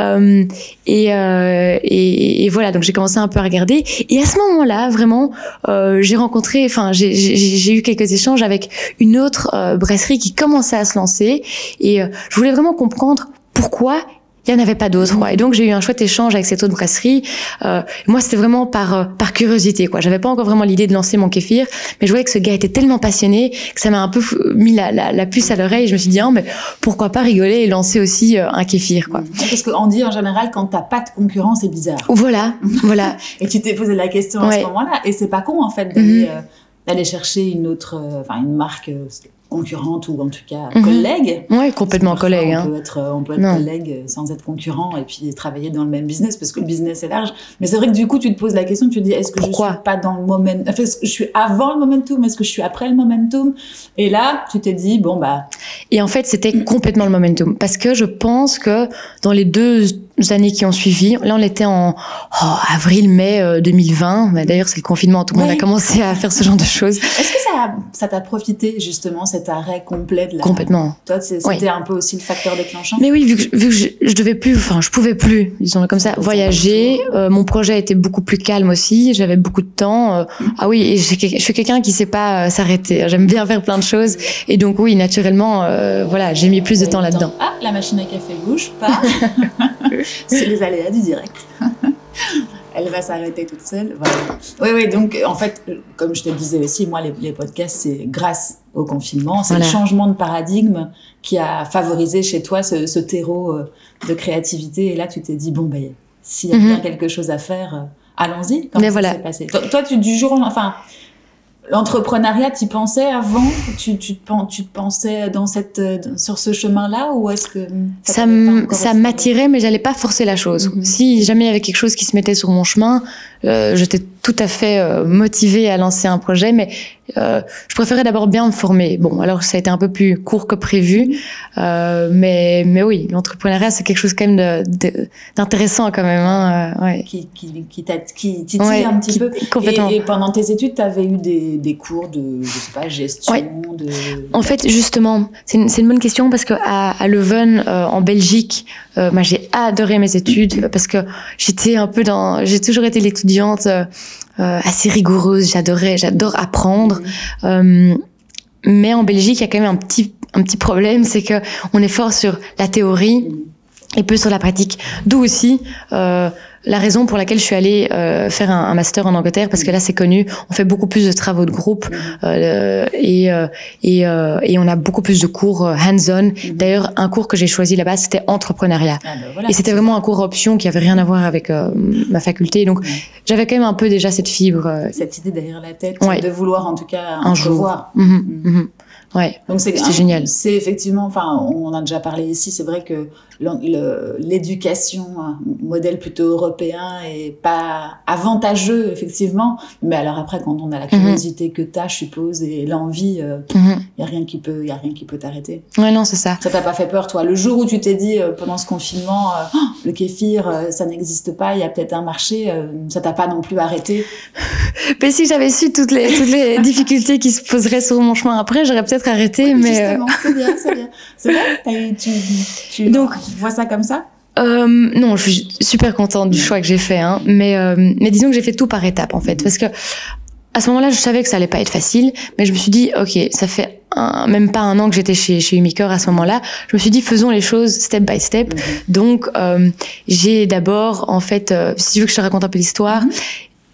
Speaker 2: Euh, et, euh, et, et voilà, donc j'ai commencé un peu à regarder. Et à ce moment-là, vraiment, euh, j'ai rencontré, enfin, j'ai eu quelques échanges avec une autre euh, brasserie qui commençait à se lancer. Et euh, je voulais vraiment comprendre pourquoi il n'y en avait pas d'autres. quoi. Et donc j'ai eu un chouette échange avec cette autre brasserie. Euh, moi, c'était vraiment par euh, par curiosité. quoi. J'avais pas encore vraiment l'idée de lancer mon kéfir, mais je voyais que ce gars était tellement passionné que ça m'a un peu fou- mis la, la, la puce à l'oreille. Je me suis dit, ah, mais pourquoi pas rigoler et lancer aussi euh, un kéfir. quoi.
Speaker 1: Parce qu'on dit en général, quand t'as pas de concurrent, c'est bizarre.
Speaker 2: Voilà, voilà.
Speaker 1: Et tu t'es posé la question à ce moment-là. Et c'est pas con, en fait, d'aller euh, d'aller chercher une autre, euh, enfin, une marque euh, concurrente ou en tout cas
Speaker 2: Mhm.
Speaker 1: collègue.
Speaker 2: Ouais, complètement collègue.
Speaker 1: On
Speaker 2: Hein.
Speaker 1: peut être, euh, on peut être collègue euh, sans être concurrent et puis travailler dans le même business parce que le business est large. Mais c'est vrai que du coup, tu te poses la question, tu te dis, est-ce que
Speaker 2: Pourquoi?
Speaker 1: je suis pas dans le momentum, enfin, est-ce que je suis avant le momentum, est-ce que je suis après le momentum? Et là, tu t'es dit, bon, bah,
Speaker 2: Et en fait, c'était complètement le momentum. Parce que je pense que dans les deux années qui ont suivi, là, on était en oh, avril-mai euh, 2020. Mais D'ailleurs, c'est le confinement. Tout le monde
Speaker 1: Ouais.
Speaker 2: a commencé à faire ce genre de choses.
Speaker 1: est-ce que ça, t'a profité, justement, cet arrêt complet de la,
Speaker 2: Complètement.
Speaker 1: toi, c'est-
Speaker 2: Oui.
Speaker 1: c'était un peu aussi le facteur déclenchant?
Speaker 2: Mais oui, vu que, vu que je, je devais plus, enfin, je pouvais plus, disons comme ça, voyager. Euh, mon projet était beaucoup plus calme aussi. J'avais beaucoup de temps. Euh, ah oui, et je suis quelqu'un qui sait pas euh, s'arrêter. J'aime bien faire plein de choses. Et donc oui, naturellement, euh, voilà, j'ai mis plus de temps là-dedans.
Speaker 1: Ah, la machine à café bouge pas. c'est les aléas du direct. Elle va s'arrêter toute seule. Voilà. Oui, oui, donc en fait, comme je te le disais aussi, moi, les, les podcasts, c'est grâce au confinement. C'est
Speaker 2: Voilà.
Speaker 1: le changement de paradigme qui a favorisé chez toi ce, ce terreau euh, de créativité. Et là, tu t'es dit, bon, ben, s'il y a
Speaker 2: Mhm.
Speaker 1: bien quelque chose à faire, euh, allons-y. Comment
Speaker 2: Mais
Speaker 1: ça
Speaker 2: voilà.
Speaker 1: s'est passé? Toi, toi, tu, du jour au enfin, L'entrepreneuriat, tu pensais avant? Tu, tu, tu te pensais dans cette, sur ce chemin-là ou est-ce que
Speaker 2: ça, m'attirait, mais j'allais pas forcer la chose.
Speaker 1: Mhm.
Speaker 2: Si jamais il y avait quelque chose qui se mettait sur mon chemin, euh, j'étais tout à fait euh, motivée à lancer un projet, mais euh, je préférais d'abord bien me former. Bon, alors ça a été un peu plus court que prévu, mais mais oui, l'entrepreneuriat c'est quelque chose quand même d'intéressant quand même. Hein, ouais.
Speaker 1: qui, qui, qui, t'a- qui titille
Speaker 2: Ouais,
Speaker 1: un petit
Speaker 2: qui-
Speaker 1: peu.
Speaker 2: complètement.
Speaker 1: Et, et pendant tes études, tu avais eu des, des cours de, je sais pas, gestion,
Speaker 2: Ouais.
Speaker 1: de...
Speaker 2: En fait, justement, c'est une, bonne question parce que à, à Leuven, en Belgique, euh, moi j'ai adoré mes études parce que j'étais un peu dans, j'ai toujours été l'étudiante euh, assez rigoureuse. J'adorais, j'adore apprendre. Euh, mais en Belgique, il y a quand même un petit un petit problème, c'est que on est fort sur la théorie et peu sur la pratique. D'où aussi euh, la raison pour laquelle je suis allée euh, faire un, un master en Angleterre, parce que là c'est connu, on fait beaucoup plus de travaux de groupe euh, et, euh, et, euh, et on a beaucoup plus de cours euh, hands-on. D'ailleurs, un cours que j'ai choisi là-bas, c'était entrepreneuriat.
Speaker 1: Ah ben voilà.
Speaker 2: Et c'était vraiment un cours option qui avait rien à voir avec euh, ma faculté. Donc j'avais quand même un peu déjà cette fibre.
Speaker 1: Cette idée derrière la tête,
Speaker 2: Ouais.
Speaker 1: de vouloir en tout cas
Speaker 2: Un jour. mhm, mhm. Ouais.
Speaker 1: Donc c'est
Speaker 2: génial.
Speaker 1: C'est effectivement, enfin, on en a déjà parlé ici. C'est vrai que l'éducation, un modèle plutôt européen, est pas avantageux effectivement. Mais alors après, quand on a la curiosité que t'as, je suppose, et l'envie, il
Speaker 2: Mhm.
Speaker 1: y a rien qui peut, y a rien qui peut t'arrêter.
Speaker 2: Ouais, non, c'est ça.
Speaker 1: Ça t'a pas fait peur, toi? Le jour où tu t'es dit, euh, pendant ce confinement, euh, Oh, le kéfir, euh, ça n'existe pas, il y a peut-être un marché, euh, ça t'a pas non plus arrêté?
Speaker 2: Mais si j'avais su toutes les, toutes les difficultés qui se poseraient sur mon chemin après, j'aurais peut-être arrêté. mais euh,
Speaker 1: Justement, c'est bien, c'est bien. C'est vrai tu, tu
Speaker 2: Donc-
Speaker 1: vois ça comme ça?
Speaker 2: Euh, non, je suis super contente du choix que j'ai fait, hein. mais euh, mais disons que j'ai fait tout par étapes en fait, parce que à ce moment-là, je savais que ça allait pas être facile, mais je me suis dit, ok, ça fait un- même pas un an que j'étais chez chez Umicore à ce moment-là. Je me suis dit, faisons les choses step by step. Donc, euh, j'ai d'abord, en fait, euh, si tu veux que je te raconte un peu l'histoire,
Speaker 1: Mhm.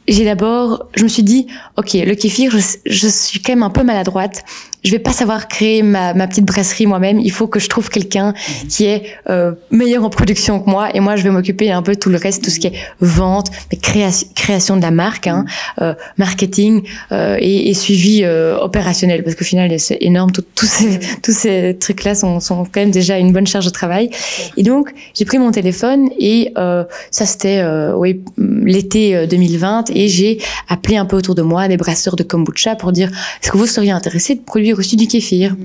Speaker 2: J'ai d'abord, je me suis dit, ok, le kéfir, je, je suis quand même un peu maladroite. Je vais pas savoir créer ma, ma petite brasserie moi-même. Il faut que je trouve quelqu'un qui est euh, meilleur en production que moi. Et moi, je vais m'occuper un peu de tout le reste, tout ce qui est vente, création, création de la marque, hein, euh, marketing euh, et, et suivi euh, opérationnel. Parce qu'au final, c'est énorme. Tout- Tous ces, tous ces trucs-là sont, sont quand même déjà une bonne charge de travail. Et donc, j'ai pris mon téléphone et euh, ça, c'était euh, oui, l'été euh, 2020. Et j'ai appelé un peu autour de moi des brasseurs de kombucha pour dire est-ce que vous seriez intéressés de produire aussi du kéfir?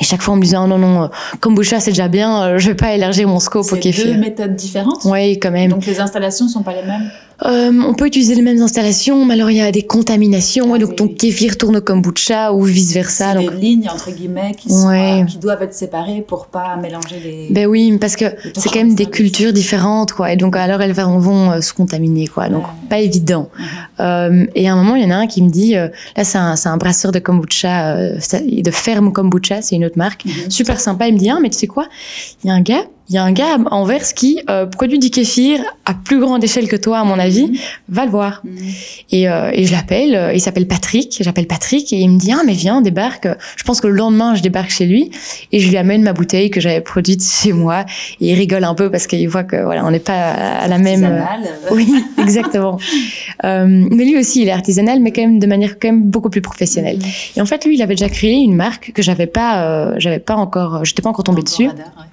Speaker 2: Et chaque fois, on me disait, oh non, non, euh, kombucha, c'est déjà bien, euh, je vais pas élargir mon scope au
Speaker 1: C'est
Speaker 2: kéfir.
Speaker 1: deux méthodes différentes?
Speaker 2: Oui, quand même.
Speaker 1: Donc les installations sont pas les mêmes?
Speaker 2: Euh, on peut utiliser les mêmes installations, mais alors il y a des contaminations,
Speaker 1: Ah
Speaker 2: et donc
Speaker 1: oui.
Speaker 2: ton kéfir tourne au kombucha ou vice versa.
Speaker 1: C'est
Speaker 2: Donc,
Speaker 1: des lignes entre guillemets qui,
Speaker 2: Ouais.
Speaker 1: sont, qui doivent être séparées pour pas mélanger les.
Speaker 2: ben oui, parce que c'est quand même des cultures différentes, quoi. Et donc alors elles vont, euh, se contaminer, quoi. Donc
Speaker 1: Ouais.
Speaker 2: pas évident.
Speaker 1: Mhm.
Speaker 2: Euh, et à un moment, il y en a un qui me dit, euh, là c'est un, un brasseur de kombucha, euh, de ferme kombucha, c'est une autre marque.
Speaker 1: Mhm.
Speaker 2: Super sympa. Il me dit, ah, mais tu sais quoi Il y a un gars, il y a un gars à Anvers qui euh, produit du kéfir à plus grande échelle que toi, à mon avis. Va le voir.
Speaker 1: Mhm.
Speaker 2: Et, euh, et je l'appelle, euh, il s'appelle Patrick, j'appelle Patrick et il me dit ah mais viens débarque. Je pense que le lendemain je débarque chez lui et je lui amène ma bouteille que j'avais produite chez moi et il rigole un peu parce qu'il voit que voilà on n'est pas à la même. euh,
Speaker 1: Artisanal,
Speaker 2: Oui, exactement. Euh, mais lui aussi, il est artisanal, mais quand même de manière quand même beaucoup plus professionnelle.
Speaker 1: Mhm.
Speaker 2: Et en fait, lui, il avait déjà créé une marque que j'avais pas, euh, j'avais pas encore, j'étais pas encore tombée dessus.
Speaker 1: radar, ouais.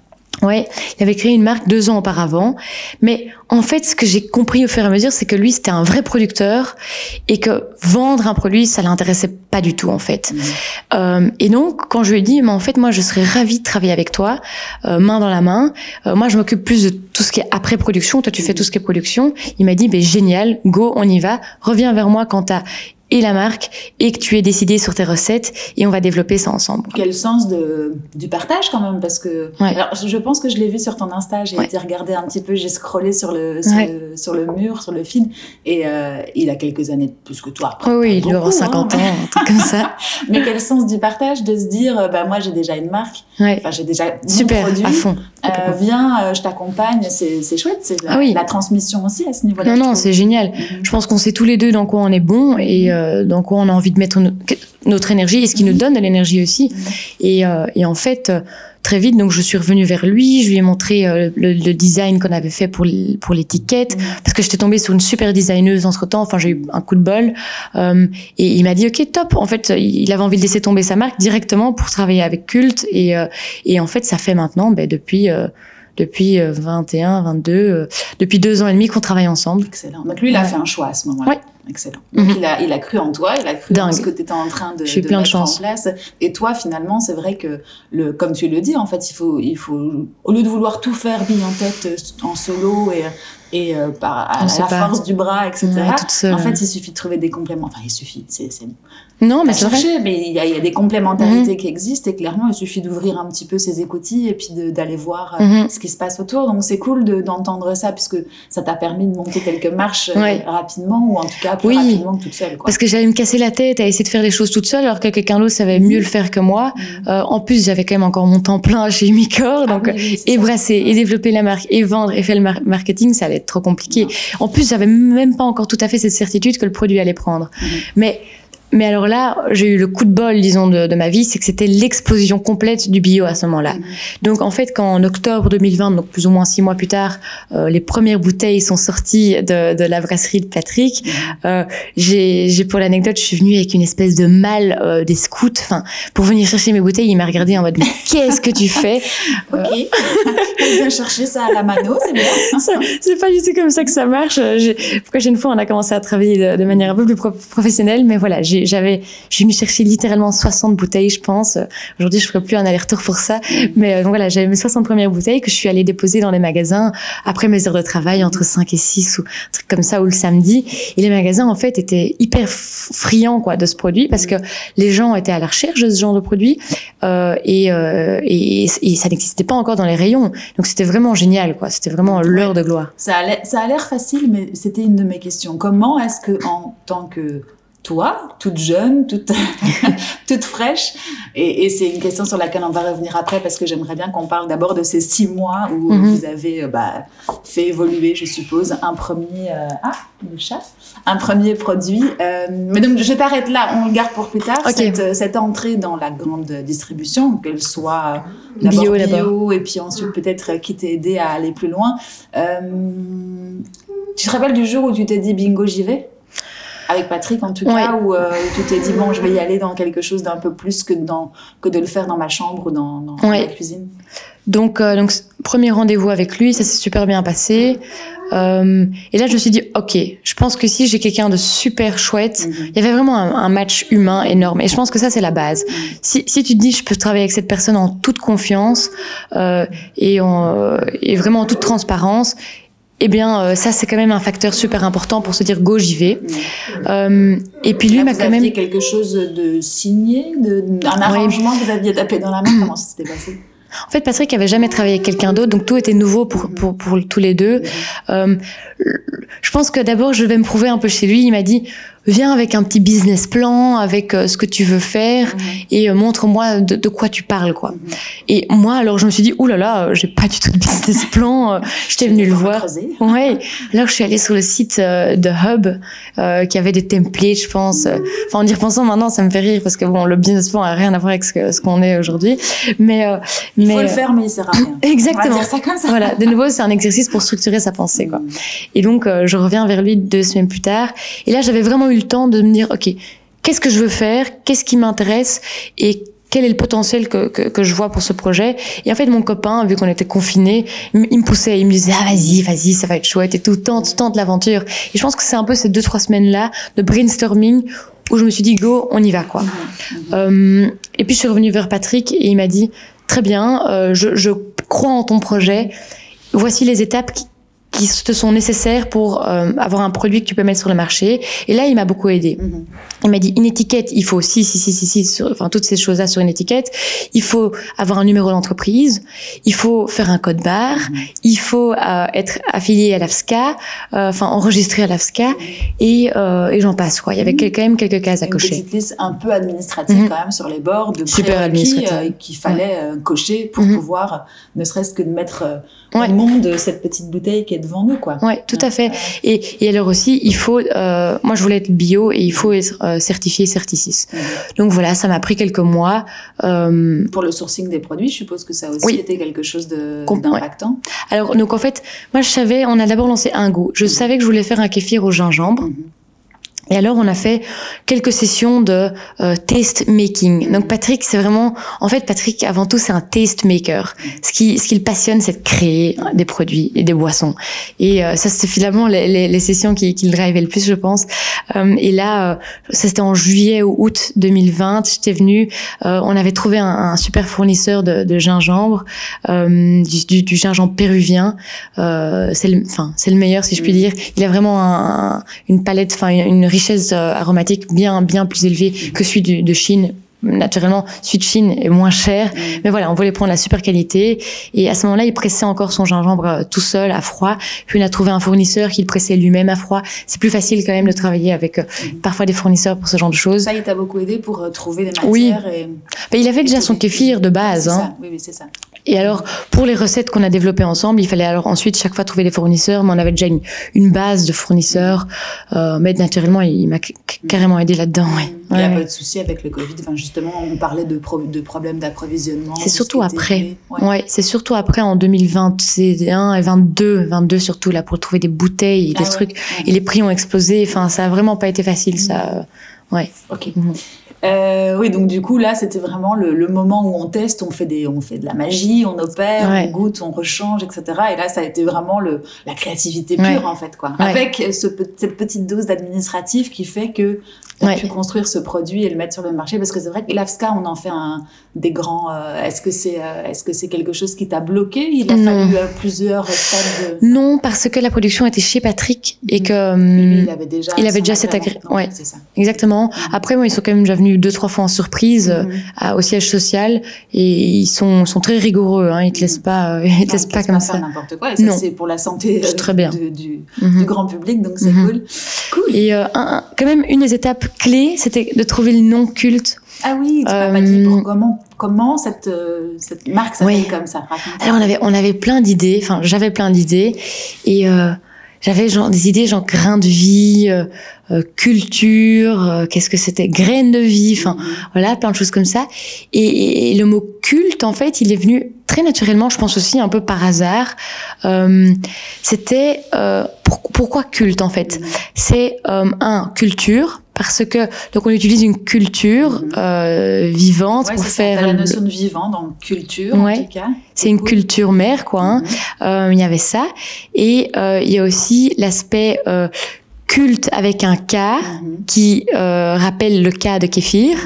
Speaker 2: Ouais, il avait créé une marque deux ans auparavant. Mais en fait, ce que j'ai compris au fur et à mesure, c'est que lui, c'était un vrai producteur et que vendre un produit, ça l'intéressait pas du tout, en fait.
Speaker 1: Mhm.
Speaker 2: Euh, et donc, quand je lui ai dit, mais en fait, moi, je serais ravie de travailler avec toi, euh, main dans la main. Euh, moi, je m'occupe plus de tout ce qui est après production. Toi, tu fais tout ce qui est production. Il m'a dit, ben génial, go, on y va. Reviens vers moi quand t'as et la marque et que tu es décidé sur tes recettes et on va développer ça ensemble.
Speaker 1: Quel sens de, du partage quand même parce que
Speaker 2: Ouais.
Speaker 1: alors je pense que je l'ai vu sur ton Insta j'ai
Speaker 2: Ouais.
Speaker 1: été regarder un petit peu j'ai scrollé sur le sur,
Speaker 2: Ouais.
Speaker 1: le sur le mur sur le feed et euh, il a quelques années de plus que toi
Speaker 2: Oui, oui, il avoir 50
Speaker 1: hein.
Speaker 2: ans, un truc comme ça.
Speaker 1: mais quel sens du partage de se dire euh, bah moi j'ai déjà une marque
Speaker 2: Ouais.
Speaker 1: enfin j'ai déjà mon
Speaker 2: Super,
Speaker 1: produit
Speaker 2: à fond.
Speaker 1: Euh, viens euh, je t'accompagne c'est chouette c'est la,
Speaker 2: Ah oui.
Speaker 1: la transmission aussi à ce niveau-là
Speaker 2: Non, non, c'est génial.
Speaker 1: Mhm.
Speaker 2: Je pense qu'on sait tous les deux dans quoi on est bon et euh, dans quoi on a envie de mettre notre énergie et ce qui nous donne de l'énergie aussi. Et, euh, et en fait, euh, très vite, donc je suis revenue vers lui, je lui ai montré le, le design qu'on avait fait pour pour l'étiquette parce que j'étais tombée sur une super designeuse entre temps. Enfin, j'ai eu un coup de bol et il m'a dit ok top. En fait, il avait envie de laisser tomber sa marque directement pour travailler avec Culte et et en fait, ça fait maintenant ben, depuis depuis euh, 21, 22, euh, depuis deux ans et demi qu'on travaille ensemble.
Speaker 1: Excellent. Donc lui, il a
Speaker 2: Ouais.
Speaker 1: fait un choix à ce moment-là.
Speaker 2: Ouais.
Speaker 1: Excellent. Donc
Speaker 2: Mhm.
Speaker 1: il, a, il a cru en toi, il a cru en
Speaker 2: Dingue.
Speaker 1: ce que tu étais en train de, de
Speaker 2: plein de
Speaker 1: mettre
Speaker 2: chance.
Speaker 1: en place. Et toi, finalement, c'est vrai que, le, comme tu le dis, en fait, il faut, il faut, au lieu de vouloir tout faire bille en tête euh, en solo et, et euh, par, à, à la force du bras, etc.
Speaker 2: Ouais.
Speaker 1: En fait, il suffit de trouver des compléments. Enfin, il suffit. C'est, c'est
Speaker 2: non, mais c'est vrai.
Speaker 1: mais il y, y a des complémentarités qui existent et clairement, il suffit d'ouvrir un petit peu ses écoutilles et puis d'aller voir euh,
Speaker 2: Mhm.
Speaker 1: ce qui se passe autour. Donc c'est cool de- d'entendre ça puisque ça t'a permis de monter quelques marches euh,
Speaker 2: Ouais.
Speaker 1: rapidement ou en tout cas plus
Speaker 2: Oui.
Speaker 1: rapidement que toute seule. Quoi.
Speaker 2: Parce que j'allais me casser la tête à essayer de faire les choses toute seule alors que quelqu'un d'autre savait mieux le faire que moi.
Speaker 1: Mhm.
Speaker 2: Euh, en plus, j'avais quand même encore mon temps plein chez Umicore, donc
Speaker 1: Ah oui, c'est
Speaker 2: et
Speaker 1: ça.
Speaker 2: brasser, et développer la marque, et vendre, et faire le mar- marketing, ça allait être trop compliqué. En plus, j'avais même pas encore tout à fait cette certitude que le produit allait prendre.
Speaker 1: Mhm.
Speaker 2: Mais mais alors là, j'ai eu le coup de bol, disons, de, de ma vie, c'est que c'était l'explosion complète du bio à ce moment-là. Donc en fait, quand en octobre 2020, donc plus ou moins six mois plus tard, euh, les premières bouteilles sont sorties de, de la brasserie de Patrick, euh, j'ai, pour l'anecdote, je suis venue avec une espèce de malle euh, des scouts, enfin, pour venir chercher mes bouteilles. Il m'a regardé en mode, mais qu'est-ce que tu fais?
Speaker 1: Ok. On vient chercher ça à la mano, c'est bien.
Speaker 2: C'est pas du tout comme ça que ça marche. Euh, j'ai- prochaine fois, on a commencé à travailler de, de manière un peu plus pro- professionnelle, mais voilà, j'ai, j'avais, j'ai venu chercher littéralement 60 bouteilles, je pense. Aujourd'hui, je ferai plus un aller-retour pour ça, mais euh, donc voilà, j'avais mes 60 premières bouteilles que je suis allée déposer dans les magasins après mes heures de travail, entre 5 et 6 ou un truc comme ça, ou le samedi. Et les magasins, en fait, étaient hyper friands, quoi, de ce produit parce que les gens étaient à la recherche de ce genre de produit, euh, et, euh, et, et ça n'existait pas encore dans les rayons. Donc c'était vraiment génial, quoi. C'était vraiment l'heure de gloire.
Speaker 1: Ça a l'air- ça a l'air facile, mais c'était une de mes questions. Comment est-ce que, en tant que toi, toute jeune, toute, toute fraîche, et, et c'est une question sur laquelle on va revenir après parce que j'aimerais bien qu'on parle d'abord de ces six mois où
Speaker 2: Mhm.
Speaker 1: vous avez euh, bah, fait évoluer, je suppose, un premier euh, ah le chat, un premier produit. Euh, mais donc je t'arrête là, on le garde pour plus tard. Cette, cette entrée dans la grande distribution, qu'elle soit
Speaker 2: Bio,
Speaker 1: bio, et puis ensuite peut-être euh, qui t'a aidé à aller plus loin. Euh, tu te rappelles du jour où tu t'es dit bingo j'y vais? Avec Patrick, en tout cas, où euh, tu t'es dit, bon, je vais y aller dans quelque chose d'un peu plus que, dans, que de le faire dans ma chambre ou dans, dans la cuisine.
Speaker 2: Donc, euh, donc premier rendez-vous avec lui, ça s'est super bien passé. Euh, et là, je me suis dit, ok, je pense que si j'ai quelqu'un de super chouette, mhm. il y avait vraiment un, match humain énorme. Et je pense que ça, c'est la base. Si, si tu te dis, je peux travailler avec cette personne en toute confiance euh, et, en, et vraiment en toute transparence, eh bien, euh, ça, c'est quand même un facteur super important pour se dire go, j'y vais. Euh, et puis lui m'a quand même
Speaker 1: quelque chose de signé, de, un arrangement que vous aviez tapé dans la main? Comment ça s'était passé?
Speaker 2: En fait, Patrick avait jamais travaillé avec quelqu'un d'autre, donc tout était nouveau pour, pour, pour tous les deux. Euh, je pense que d'abord, je vais me prouver un peu chez lui. Il m'a dit, viens avec un petit business plan, avec euh, ce que tu veux faire et euh, montre-moi de, de, quoi tu parles, quoi. Et moi, alors, je me suis dit, oulala, là là, j'ai pas du tout de business plan. Euh, J'étais venue le voir. Ouais. Là, je suis allée sur le site de Hub, qui avait des templates, je pense. Enfin, en y repensant maintenant, ça me fait rire parce que bon, le business plan a rien à voir avec ce qu'on est aujourd'hui. Mais,
Speaker 1: il faut le faire, mais il sert à rien.
Speaker 2: Exactement. On
Speaker 1: va dire ça comme ça.
Speaker 2: Voilà. De nouveau, c'est un exercice pour structurer sa pensée, quoi. Et donc, je reviens vers lui deux semaines plus tard. Et là, j'avais vraiment eu le temps de me dire, OK, qu'est-ce que je veux faire? Qu'est-ce qui m'intéresse? Et quel est le potentiel que, que, je vois pour ce projet? Et en fait, mon copain, vu qu'on était confinés, il me poussait, il me disait, ah vas-y, vas-y, ça va être chouette et tout, tente, tente l'aventure. Et je pense que c'est un peu ces deux, trois semaines-là de brainstorming où je me suis dit, go, on y va, quoi. Euh, et puis, je suis revenue vers Patrick et il m'a dit, très bien, euh, je, je crois en ton projet. Voici les étapes qui, qui te sont nécessaires pour euh, avoir un produit que tu peux mettre sur le marché. Et là, il m'a beaucoup aidé. Mhm. Il m'a dit une étiquette, il faut si si si si si, sur, enfin toutes ces choses-là sur une étiquette. Il faut avoir un numéro d'entreprise. Il faut faire un code barre. Mhm. Il faut euh, être affilié à l'AFSCA, euh, enfin enregistré à l'AFSCA et, et j'en passe quoi. Il y avait mhm. quand même quelques cases à cocher.
Speaker 1: Une petite liste un peu administrative quand même sur les bords de super administratif qu'il fallait cocher pour pouvoir ne serait-ce que de mettre ouais. au monde cette petite bouteille qui est devant nous, quoi.
Speaker 2: Ouais, tout à fait. Et, et alors aussi, il faut, euh, moi je voulais être bio et il faut être euh, certifié Certicis. Donc voilà, ça m'a pris quelques mois.
Speaker 1: Euh, Pour le sourcing des produits, je suppose que ça a aussi été quelque chose d'impactant.
Speaker 2: Alors donc en fait, moi je savais, on a d'abord lancé un goût. Je savais que je voulais faire un kéfir au gingembre. Mhm. Et alors, on a fait quelques sessions de euh, taste making. Donc, Patrick, c'est vraiment, en fait, Patrick, avant tout, c'est un taste maker. Ce qui, ce qui le passionne, c'est de créer des produits et des boissons. Et euh, ça, c'est finalement les, les, les sessions qui, qui le drivaient le plus, je pense. Euh, et là, euh, ça c'était en juillet ou août 2020. J'étais venue. Euh, on avait trouvé un, un super fournisseur de, de gingembre, du, du, du, gingembre péruvien. c'est le, enfin, c'est le meilleur, si je puis dire. Il a vraiment un, une palette, enfin, une richesse euh, aromatique bien bien plus élevée que celui de Chine naturellement, Chine est moins cher. Mm. Mais voilà, on voulait prendre la super qualité. Et à ce moment-là, il pressait encore son gingembre euh, tout seul, à froid. Puis on a trouvé un fournisseur qui le pressait lui-même à froid. C'est plus facile quand même de travailler avec euh, mm. parfois des fournisseurs pour ce genre de choses.
Speaker 1: Ça, il t'a beaucoup aidé pour trouver des matières
Speaker 2: Oui. Et... il avait déjà son kéfir de base. Hein.
Speaker 1: Ça. Oui, oui, c'est ça.
Speaker 2: Et alors, pour les recettes qu'on a développées ensemble, il fallait alors ensuite chaque fois trouver des fournisseurs, mais on avait déjà une, une base de fournisseurs. Euh, mais naturellement, il m'a carrément aidé là-dedans. Ouais.
Speaker 1: Il n'y a pas de souci avec le Covid. Enfin, justement, on parlait de, de problèmes d'approvisionnement.
Speaker 2: C'est surtout après. Ouais, c'est surtout après en 2021 et 22, 22 surtout là pour trouver des bouteilles et des ah trucs. Et les prix ont explosé. Enfin, ça a vraiment pas été facile, ça. Ouais.
Speaker 1: Ok. Mhm. Euh, oui, donc du coup là, c'était vraiment le, le, moment où on teste, on fait des, on fait de la magie, on opère, on goûte, on rechange, etc. Et là, ça a été vraiment le, la créativité pure en fait, quoi. Avec ce, cette petite dose d'administratif qui fait que on a pu construire ce produit et le mettre sur le marché. Parce que c'est vrai que l'AFSCA, on en fait un des grands. Euh, est-ce que c'est, euh, est-ce que c'est quelque chose qui t'a bloqué? Il a fallu euh, plusieurs stades.
Speaker 2: De... Non, parce que la production était chez Patrick et que
Speaker 1: lui, il avait déjà.
Speaker 2: Il avait déjà cette agré... ouais, c'est ça. Exactement. Mhm. Après, moi, ils sont quand même déjà venus deux trois fois en surprise mhm. euh, au siège social et ils sont, sont très rigoureux. Hein, ils te laissent pas, euh, ils te laissent pas comme ça.
Speaker 1: n'importe quoi. Et ça, c'est pour la santé euh,
Speaker 2: très bien.
Speaker 1: Du, mhm. grand public, donc c'est mhm. cool. Cool.
Speaker 2: Et un, quand même une des étapes clés, c'était de trouver le nom culte.
Speaker 1: Ah oui, tu m'as pas dit pour comment comment cette, cette marque s'appelle comme ça?
Speaker 2: Alors on avait on avait plein d'idées. Enfin, j'avais plein d'idées et euh, j'avais genre des idées genre grain de vie, euh, euh, culture, euh, qu'est-ce que c'était, graines de vie, enfin voilà, plein de choses comme ça. Et, et, le mot culte, en fait, il est venu très naturellement, je pense aussi un peu par hasard. Euh, C'était euh, pour, pourquoi culte en fait? C'est euh, un culture parce que donc on utilise une culture
Speaker 1: Mhm.
Speaker 2: euh, vivante
Speaker 1: Ouais,
Speaker 2: pour
Speaker 1: ça,
Speaker 2: faire.
Speaker 1: t'as la notion de vivant, donc culture
Speaker 2: Ouais.
Speaker 1: en tout cas.
Speaker 2: C'est une
Speaker 1: Cool.
Speaker 2: culture mère quoi. Hein.
Speaker 1: Mhm.
Speaker 2: Euh, il y avait ça et euh, il y a aussi l'aspect euh, culte avec un K
Speaker 1: Mhm.
Speaker 2: qui euh, rappelle le cas de kéfir.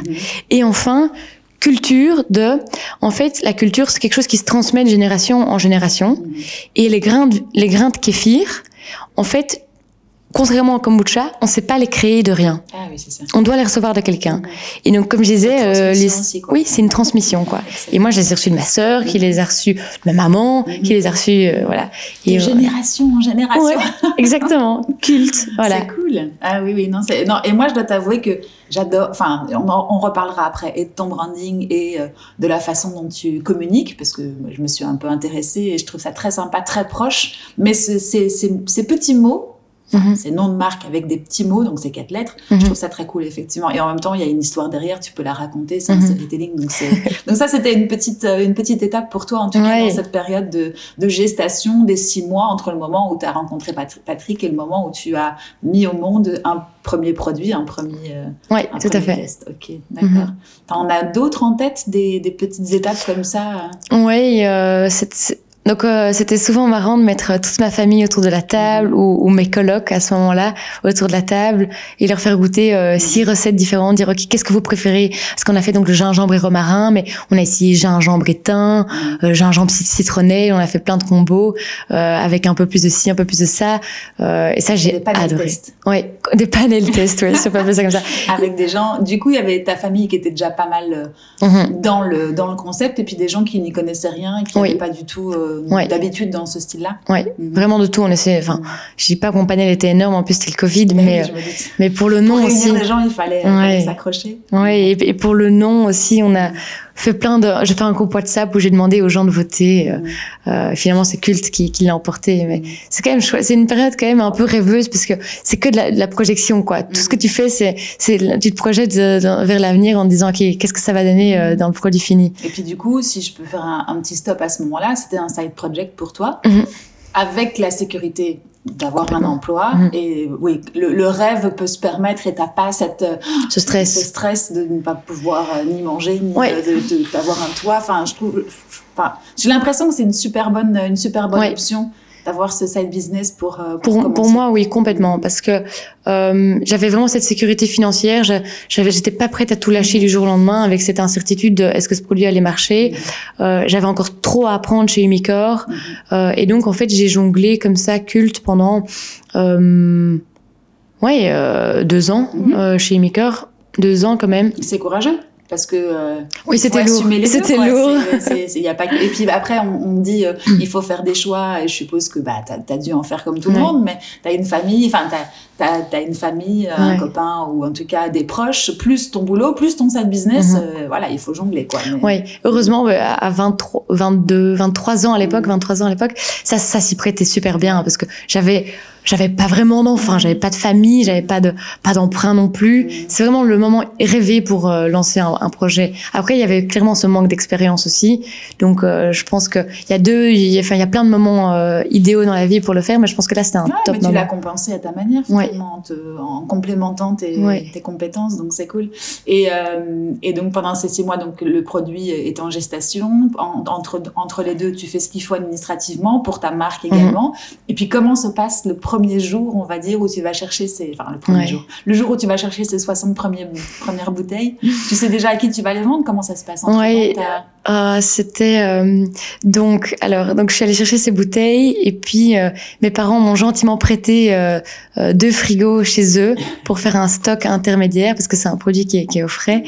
Speaker 2: Et enfin, culture de... En fait, la culture, c'est quelque chose qui se transmet de génération en génération. Et les grains de, les grains de kéfir, en fait, contrairement au kombucha, on ne sait pas les créer de rien.
Speaker 1: Ah oui, c'est ça.
Speaker 2: On doit les recevoir de quelqu'un. Et donc, comme je disais, euh, les...
Speaker 1: Transmission aussi, quoi.
Speaker 2: oui, c'est une transmission, quoi. Et moi, je les ai reçus de ma sœur, qui les a reçus de ma maman,
Speaker 1: Mhm.
Speaker 2: qui les a reçus, euh, voilà.
Speaker 1: De
Speaker 2: euh,
Speaker 1: génération en génération.
Speaker 2: Ouais, exactement. Culte, voilà.
Speaker 1: C'est cool. Ah oui, oui, non, c'est non. Et moi, je dois t'avouer que j'adore. Enfin, on, reparlera après et de ton branding et euh, de la façon dont tu communiques, parce que je me suis un peu intéressée et je trouve ça très sympa, très proche. Mais ce- ces, ces, ces petits mots,
Speaker 2: Mhm,
Speaker 1: ces noms de marque avec des petits mots, donc ces quatre lettres,
Speaker 2: mhm.
Speaker 1: je trouve ça très cool, effectivement. Et en même temps, il y a une histoire derrière, tu peux la raconter, c'est un
Speaker 2: Mhm.
Speaker 1: storytelling. Donc, c'est- donc ça, c'était une petite, euh, une petite étape pour toi, en tout cas, dans cette période de, de gestation des six mois entre le moment où tu as rencontré Pat- Patrick et le moment où tu as mis au monde un premier produit, un premier, euh, un
Speaker 2: tout à fait.
Speaker 1: test. Ok, d'accord.
Speaker 2: Mhm.
Speaker 1: T'en as d'autres en tête, des, des petites étapes comme ça euh?
Speaker 2: Oui, euh, c'est- c'est- donc euh, c'était souvent marrant de mettre euh, toute ma famille autour de la table ou, ou mes colocs à ce moment-là autour de la table et leur faire goûter euh, six recettes différentes, dire ok qu'est-ce que vous préférez? Parce qu'on a fait donc le gingembre et romarin, mais on a essayé gingembre et thym, euh, gingembre cit- citronné, on a fait plein de combos euh, avec un peu plus de ci, un peu plus de ça, euh, et ça j'ai adoré.
Speaker 1: tests.
Speaker 2: Ouais, des panel tests, ouais, c'est pas ça comme ça.
Speaker 1: avec des gens. Du coup, il y avait ta famille qui était déjà pas mal euh,
Speaker 2: Mhm.
Speaker 1: dans le dans le concept, et puis des gens qui n'y connaissaient rien et qui
Speaker 2: Oui.
Speaker 1: n'avaient pas du tout euh,
Speaker 2: Ouais.
Speaker 1: d'habitude dans ce style-là.
Speaker 2: Ouais,
Speaker 1: Mhm.
Speaker 2: vraiment de tout. On essaie. Enfin, je dis pas que mon panel était énorme. En plus, c'était le Covid,
Speaker 1: Mais
Speaker 2: mais
Speaker 1: oui, me doute.
Speaker 2: mais pour le
Speaker 1: Pour
Speaker 2: nom
Speaker 1: réunir
Speaker 2: aussi.
Speaker 1: les gens, il fallait, il
Speaker 2: Ouais.
Speaker 1: fallait s'accrocher.
Speaker 2: Ouais, et, et pour le nom aussi, on a fait plein de. J'ai fait un groupe WhatsApp où j'ai demandé aux gens de voter. euh,
Speaker 1: Mhm.
Speaker 2: euh, finalement, c'est Culte qui, qui l'a emporté. Mais
Speaker 1: Mhm.
Speaker 2: c'est quand même. C'est une période quand même un peu rêveuse parce que c'est que de la, de la projection, quoi. Tout ce que
Speaker 1: Mhm.
Speaker 2: tu fais, c'est, c'est, tu te projettes euh, vers l'avenir en te disant, ok, qu'est-ce que ça va donner dans le produit fini.
Speaker 1: Et puis du coup, si je peux faire un, un petit stop à ce moment-là, c'était un side project pour toi,
Speaker 2: Mhm.
Speaker 1: avec la sécurité d'avoir un emploi.
Speaker 2: Mhm.
Speaker 1: Et oui, le, le rêve peut se permettre et t'as pas cette,
Speaker 2: Ce
Speaker 1: ce
Speaker 2: stress.
Speaker 1: stress de ne pas pouvoir euh, ni manger, ni
Speaker 2: Ouais.
Speaker 1: euh, d'avoir un toit. Enfin, je trouve, enfin, j'ai l'impression que c'est une super bonne, une super bonne
Speaker 2: Ouais.
Speaker 1: option d'avoir ce side business pour, euh, pour,
Speaker 2: Pour, moi, oui, complètement, parce que euh, j'avais vraiment cette sécurité financière. J'avais, j'étais pas prête à tout lâcher du jour au lendemain avec cette incertitude de est-ce que ce produit allait marcher. Euh, j'avais encore trop à apprendre chez Umicore,
Speaker 1: Mhm.
Speaker 2: euh, et donc en fait j'ai jonglé comme ça culte pendant euh, ouais euh, deux ans
Speaker 1: Mhm.
Speaker 2: euh, chez Umicore, deux ans quand même.
Speaker 1: C'est courageux. Parce que euh,
Speaker 2: Oui, c'était lourd. C'était lourd.
Speaker 1: Y a pas Et puis après, on, on dit euh,
Speaker 2: Mm.
Speaker 1: il faut faire des choix. Et je suppose que bah, tu as, dû en faire comme tout le
Speaker 2: Ouais.
Speaker 1: monde, mais tu as une famille, enfin, tu as, une famille, un copain ou en tout cas des proches, plus ton boulot, plus ton side business.
Speaker 2: Mhm.
Speaker 1: euh, voilà, il faut jongler. Quoi. Mais-
Speaker 2: heureusement à 23, 22, 23 ans à l'époque,
Speaker 1: Mhm.
Speaker 2: 23 ans à l'époque, ça, ça s'y prêtait super bien parce que j'avais, j'avais pas vraiment d'enfants, j'avais pas de famille, j'avais pas de, pas d'emprunt non plus.
Speaker 1: Mhm.
Speaker 2: C'est vraiment le moment rêvé pour euh, lancer un, un projet. Après, il y avait clairement ce manque d'expérience aussi, donc euh, je pense que il y a deux, il y a, enfin il y a plein de moments euh, idéaux dans la vie pour le faire, mais je pense que là c'était un
Speaker 1: Ouais,
Speaker 2: top
Speaker 1: mais tu l'as
Speaker 2: moment.
Speaker 1: compensé à ta manière,
Speaker 2: Ouais.
Speaker 1: finalement, en, te- en complémentant tes,
Speaker 2: Ouais.
Speaker 1: tes compétences, donc c'est cool. Et, euh, et donc pendant ces six mois, donc le produit est en gestation. En- entre, entre les deux, tu fais ce qu'il faut administrativement pour ta marque
Speaker 2: Mhm.
Speaker 1: également. Et puis comment se passe le premier jour, on va dire, où tu vas chercher ces, enfin le premier jour, le jour où tu vas chercher ces 60 premiers, premières bouteilles. tu sais déjà à qui tu vas les vendre? Comment ça se passe
Speaker 2: Ouais.
Speaker 1: t'as-
Speaker 2: Ah, c'était euh, donc alors donc je suis allée chercher ces bouteilles et puis euh, mes parents m'ont gentiment prêté euh, euh, deux frigos chez eux pour faire un stock intermédiaire parce que c'est un produit qui est, qui est au frais.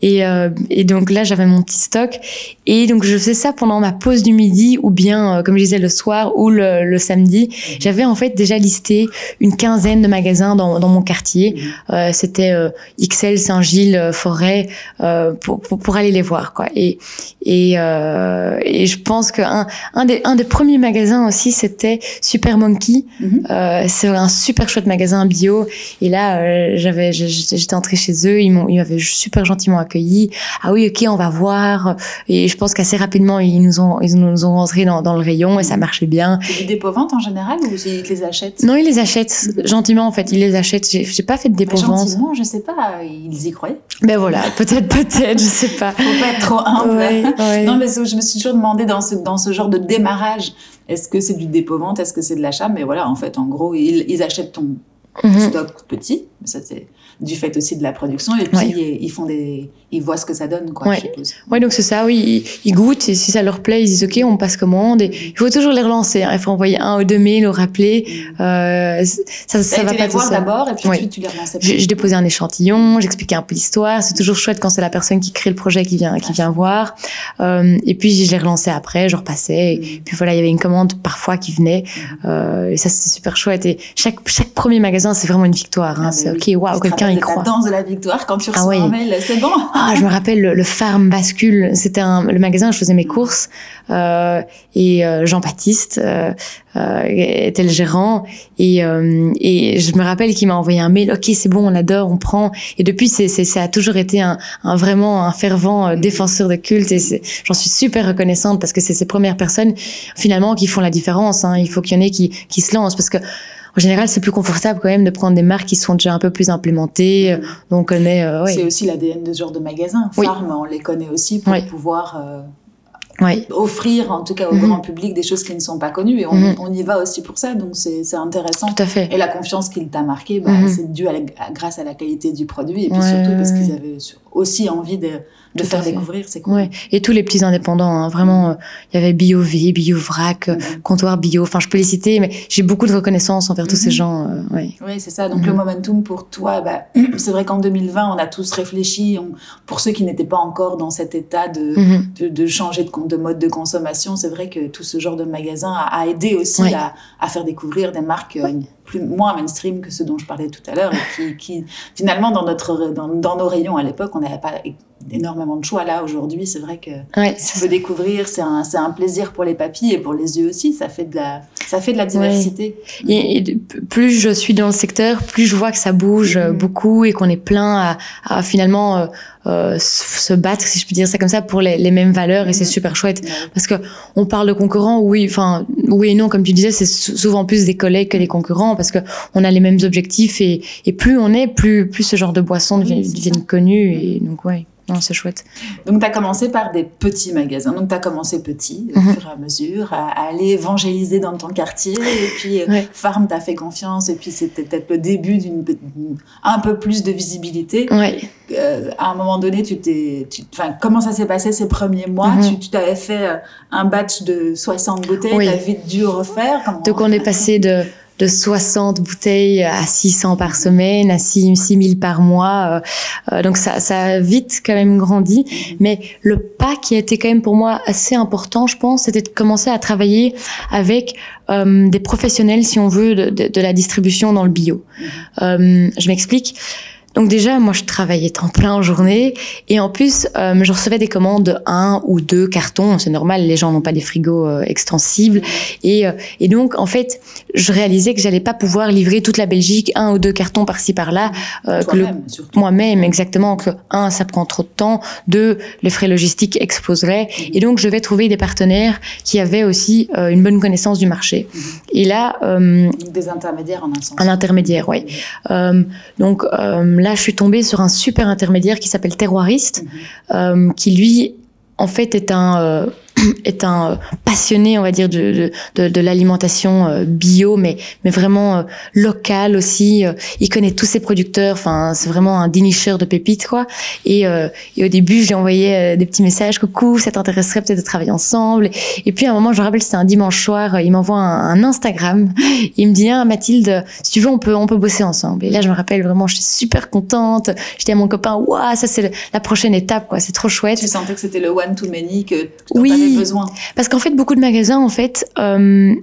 Speaker 2: Et, euh, et donc là j'avais mon petit stock et donc je faisais ça pendant ma pause du midi ou bien euh, comme je disais le soir ou le, le samedi. J'avais en fait déjà listé une quinzaine de magasins dans, dans mon quartier. Euh, c'était euh, XL Saint-Gilles euh, Forêt euh, pour, pour, pour aller les voir quoi. Et et, euh, et je pense qu'un un des un des premiers magasins aussi c'était Super Monkey.
Speaker 1: Mhm.
Speaker 2: Euh, c'est un super chouette magasin bio. Et là, j'avais, j'étais entrée chez eux, ils m'ont, ils m'avaient super gentiment accueilli. Ah oui, ok, on va voir. Et je pense qu'assez rapidement, ils nous ont, ils nous ont rentrés dans, dans le rayon et ça marchait bien.
Speaker 1: C'est du dépôt-vente en général ou ils les achètent?
Speaker 2: Non, ils les achètent gentiment en fait. Ils les achètent. J'ai, pas fait de
Speaker 1: Bah,
Speaker 2: dépôt-vente.
Speaker 1: Gentiment, je sais pas, ils y croyaient.
Speaker 2: Ben voilà, peut-être, peut-être, je sais pas.
Speaker 1: Faut pas être trop humble.
Speaker 2: Ouais, ouais.
Speaker 1: Non, mais je me suis toujours demandé dans ce, dans ce genre de démarrage, est-ce que c'est du dépôt-vente, est-ce que c'est de l'achat? Mais voilà, en fait, en gros, ils, ils achètent ton
Speaker 2: Mhm.
Speaker 1: stock petit, mais ça c'est du fait aussi de la production, et puis
Speaker 2: Ouais.
Speaker 1: ils, font des, ils voient ce que ça donne, quoi,
Speaker 2: Ouais. Ouais, donc c'est ça, oui, ils, ils goûtent et si ça leur plaît, ils disent ok, on passe commande. Et il faut toujours les relancer. hein. Il faut envoyer un ou deux mails, ou rappeler. Euh, ça, ça va pas tout seul.
Speaker 1: d'abord, et puis ensuite tu les relançais.
Speaker 2: Je, je déposais un échantillon, j'expliquais un peu l'histoire. C'est toujours chouette quand c'est la personne qui crée le projet qui vient, qui vient voir. Euh, et puis je les relançais après, je repassais. Et
Speaker 1: Mhm.
Speaker 2: puis voilà, il y avait une commande parfois qui venait. Euh, et ça, c'est super chouette. Et chaque, chaque premier magasin, c'est vraiment une victoire. Hein.
Speaker 1: Ah,
Speaker 2: c'est ok, waouh, quelqu'un y croit.
Speaker 1: danse de la victoire quand tu
Speaker 2: Ah
Speaker 1: reçois
Speaker 2: oui.
Speaker 1: un mail, c'est bon.
Speaker 2: Ah, je me rappelle le, le Farm Bascule. C'était un, le magasin où je faisais mes courses. Euh, et euh, Jean-Baptiste euh, euh, était le gérant. Et, euh, et je me rappelle qu'il m'a envoyé un mail. Ok, c'est bon, on adore, on prend. Et depuis, c'est, c'est, ça a toujours été un, un vraiment un fervent euh, défenseur de culte. Et c'est, j'en suis super reconnaissante parce que c'est ces premières personnes finalement qui font la différence. Hein. Il faut qu'il y en ait qui, qui se lancent parce que en général, c'est plus confortable quand même de prendre des marques qui sont déjà un peu plus implémentées. Donc on connaît. euh, ouais.
Speaker 1: C'est aussi l'ADN de ce genre de magasin.
Speaker 2: Oui.
Speaker 1: Farm, on les connaît aussi pour
Speaker 2: Oui.
Speaker 1: pouvoir euh, offrir, en tout cas au
Speaker 2: Mhm.
Speaker 1: grand public, des choses qui ne sont pas connues. Et on, on y va aussi pour ça, donc c'est intéressant.
Speaker 2: Tout à fait.
Speaker 1: Et la confiance qu'il t'a marquée, bah,
Speaker 2: Mhm.
Speaker 1: c'est dû à la- à- grâce à la qualité du produit et puis
Speaker 2: Ouais,
Speaker 1: surtout parce qu'ils avaient aussi envie de, de faire découvrir. C'est cool.
Speaker 2: Ouais. Et tous les petits indépendants, hein, vraiment, euh, il y avait BioV, BioVrac, euh,
Speaker 1: Mhm.
Speaker 2: Comptoir Bio, enfin je peux les citer, mais j'ai beaucoup de reconnaissance envers tous ces gens. euh, ouais.
Speaker 1: Oui, c'est ça. Donc
Speaker 2: Mhm.
Speaker 1: le momentum pour toi, bah, c'est vrai qu'en 2020, on a tous réfléchi. on- pour ceux qui n'étaient pas encore dans cet état de, de, de changer de, mode de consommation, c'est vrai que tout ce genre de magasin a, a aidé aussi
Speaker 2: Ouais.
Speaker 1: à, à faire découvrir des marques euh, plus, moins mainstream que ce dont je parlais tout à l'heure. Et qui, qui, finalement, dans, notre, dans, dans nos rayons à l'époque, on n'avait pas énormément de choix. Là, aujourd'hui, c'est vrai que
Speaker 2: Ouais,
Speaker 1: tu
Speaker 2: c'est
Speaker 1: peux découvrir, c'est un, c'est un plaisir pour les papilles et pour les yeux aussi. Ça fait de la, ça fait de la diversité.
Speaker 2: Et, plus je suis dans le secteur, plus je vois que ça bouge euh,
Speaker 1: Mhm.
Speaker 2: beaucoup et qu'on est plein à, à finalement euh, euh, se battre, si je puis dire ça comme ça, pour les, les mêmes valeurs et c'est
Speaker 1: Mhm.
Speaker 2: super chouette.
Speaker 1: Ouais.
Speaker 2: Parce que on parle de concurrents, oui, enfin oui et non, comme tu disais, c'est sou- souvent plus des collègues que des concurrents parce que on a les mêmes objectifs et, et plus on est, plus plus ce genre de deviennent,
Speaker 1: c'est
Speaker 2: deviennent
Speaker 1: ça.
Speaker 2: connues et donc ouais, non c'est chouette.
Speaker 1: Donc, tu as commencé par des petits magasins. Donc, tu as commencé petit, au
Speaker 2: Mhm.
Speaker 1: fur et à mesure, à, à aller évangéliser dans ton quartier. Et puis, euh,
Speaker 2: Ouais.
Speaker 1: Farm t'a fait confiance. Et puis, c'était peut-être le début d'une un peu plus de visibilité.
Speaker 2: Ouais.
Speaker 1: Euh, à un moment donné, tu t'es. Enfin, comment ça s'est passé ces premiers mois?
Speaker 2: Mhm.
Speaker 1: Tu Tu t'avais fait euh, un batch de 60 bouteilles.
Speaker 2: Oui.
Speaker 1: Tu vite dû refaire. Comment...
Speaker 2: Donc on est passé de de 60 bouteilles à 600 par semaine, à 6 6000 par mois. euh, euh, donc ça, ça a vite quand même grandi. Mais le pas qui a été quand même pour moi assez important, je pense, c'était de commencer à travailler avec euh, des professionnels, si on veut, de, de, de la distribution dans le bio. Euh, je m'explique. Donc déjà, moi, je travaillais temps plein en journée et en plus, euh, je recevais des commandes de un ou deux cartons. C'est normal, les gens n'ont pas des frigos euh, extensibles. Et, euh, et donc, en fait, je réalisais que j'allais pas pouvoir livrer toute la Belgique, un ou deux cartons par-ci par-là. moi-même exactement que un ça prend trop de temps deux les frais logistiques exploseraient
Speaker 1: Mhm.
Speaker 2: et donc je vais trouver des partenaires qui avaient aussi une bonne connaissance du marché
Speaker 1: Mhm.
Speaker 2: et là
Speaker 1: Donc, des intermédiaires en un sens.
Speaker 2: un intermédiaire oui donc là je suis tombée sur un super intermédiaire qui s'appelle Terroiriste euh, qui lui en fait est un euh, est un euh, passionné on va dire de de, de, de l'alimentation euh, bio mais mais vraiment euh, local aussi il connaît tous ses producteurs enfin c'est vraiment un dénicheur de pépites quoi. Et euh, et au début j'ai envoyé euh, des petits messages coucou ça t'intéresserait peut-être de travailler ensemble. Et puis à un moment je me rappelle c'était un dimanche soir il m'envoie un, un Instagram. Il me dit ah, Mathilde si tu veux on peut on peut bosser ensemble. Et là je me rappelle vraiment j'étais super contente. J'étais à mon copain waouh ça c'est la prochaine étape quoi. C'est trop chouette.
Speaker 1: Tu sentais que c'était le one too many que, que
Speaker 2: Oui.
Speaker 1: besoin.
Speaker 2: parce qu'en fait, beaucoup de magasins, en fait, euh,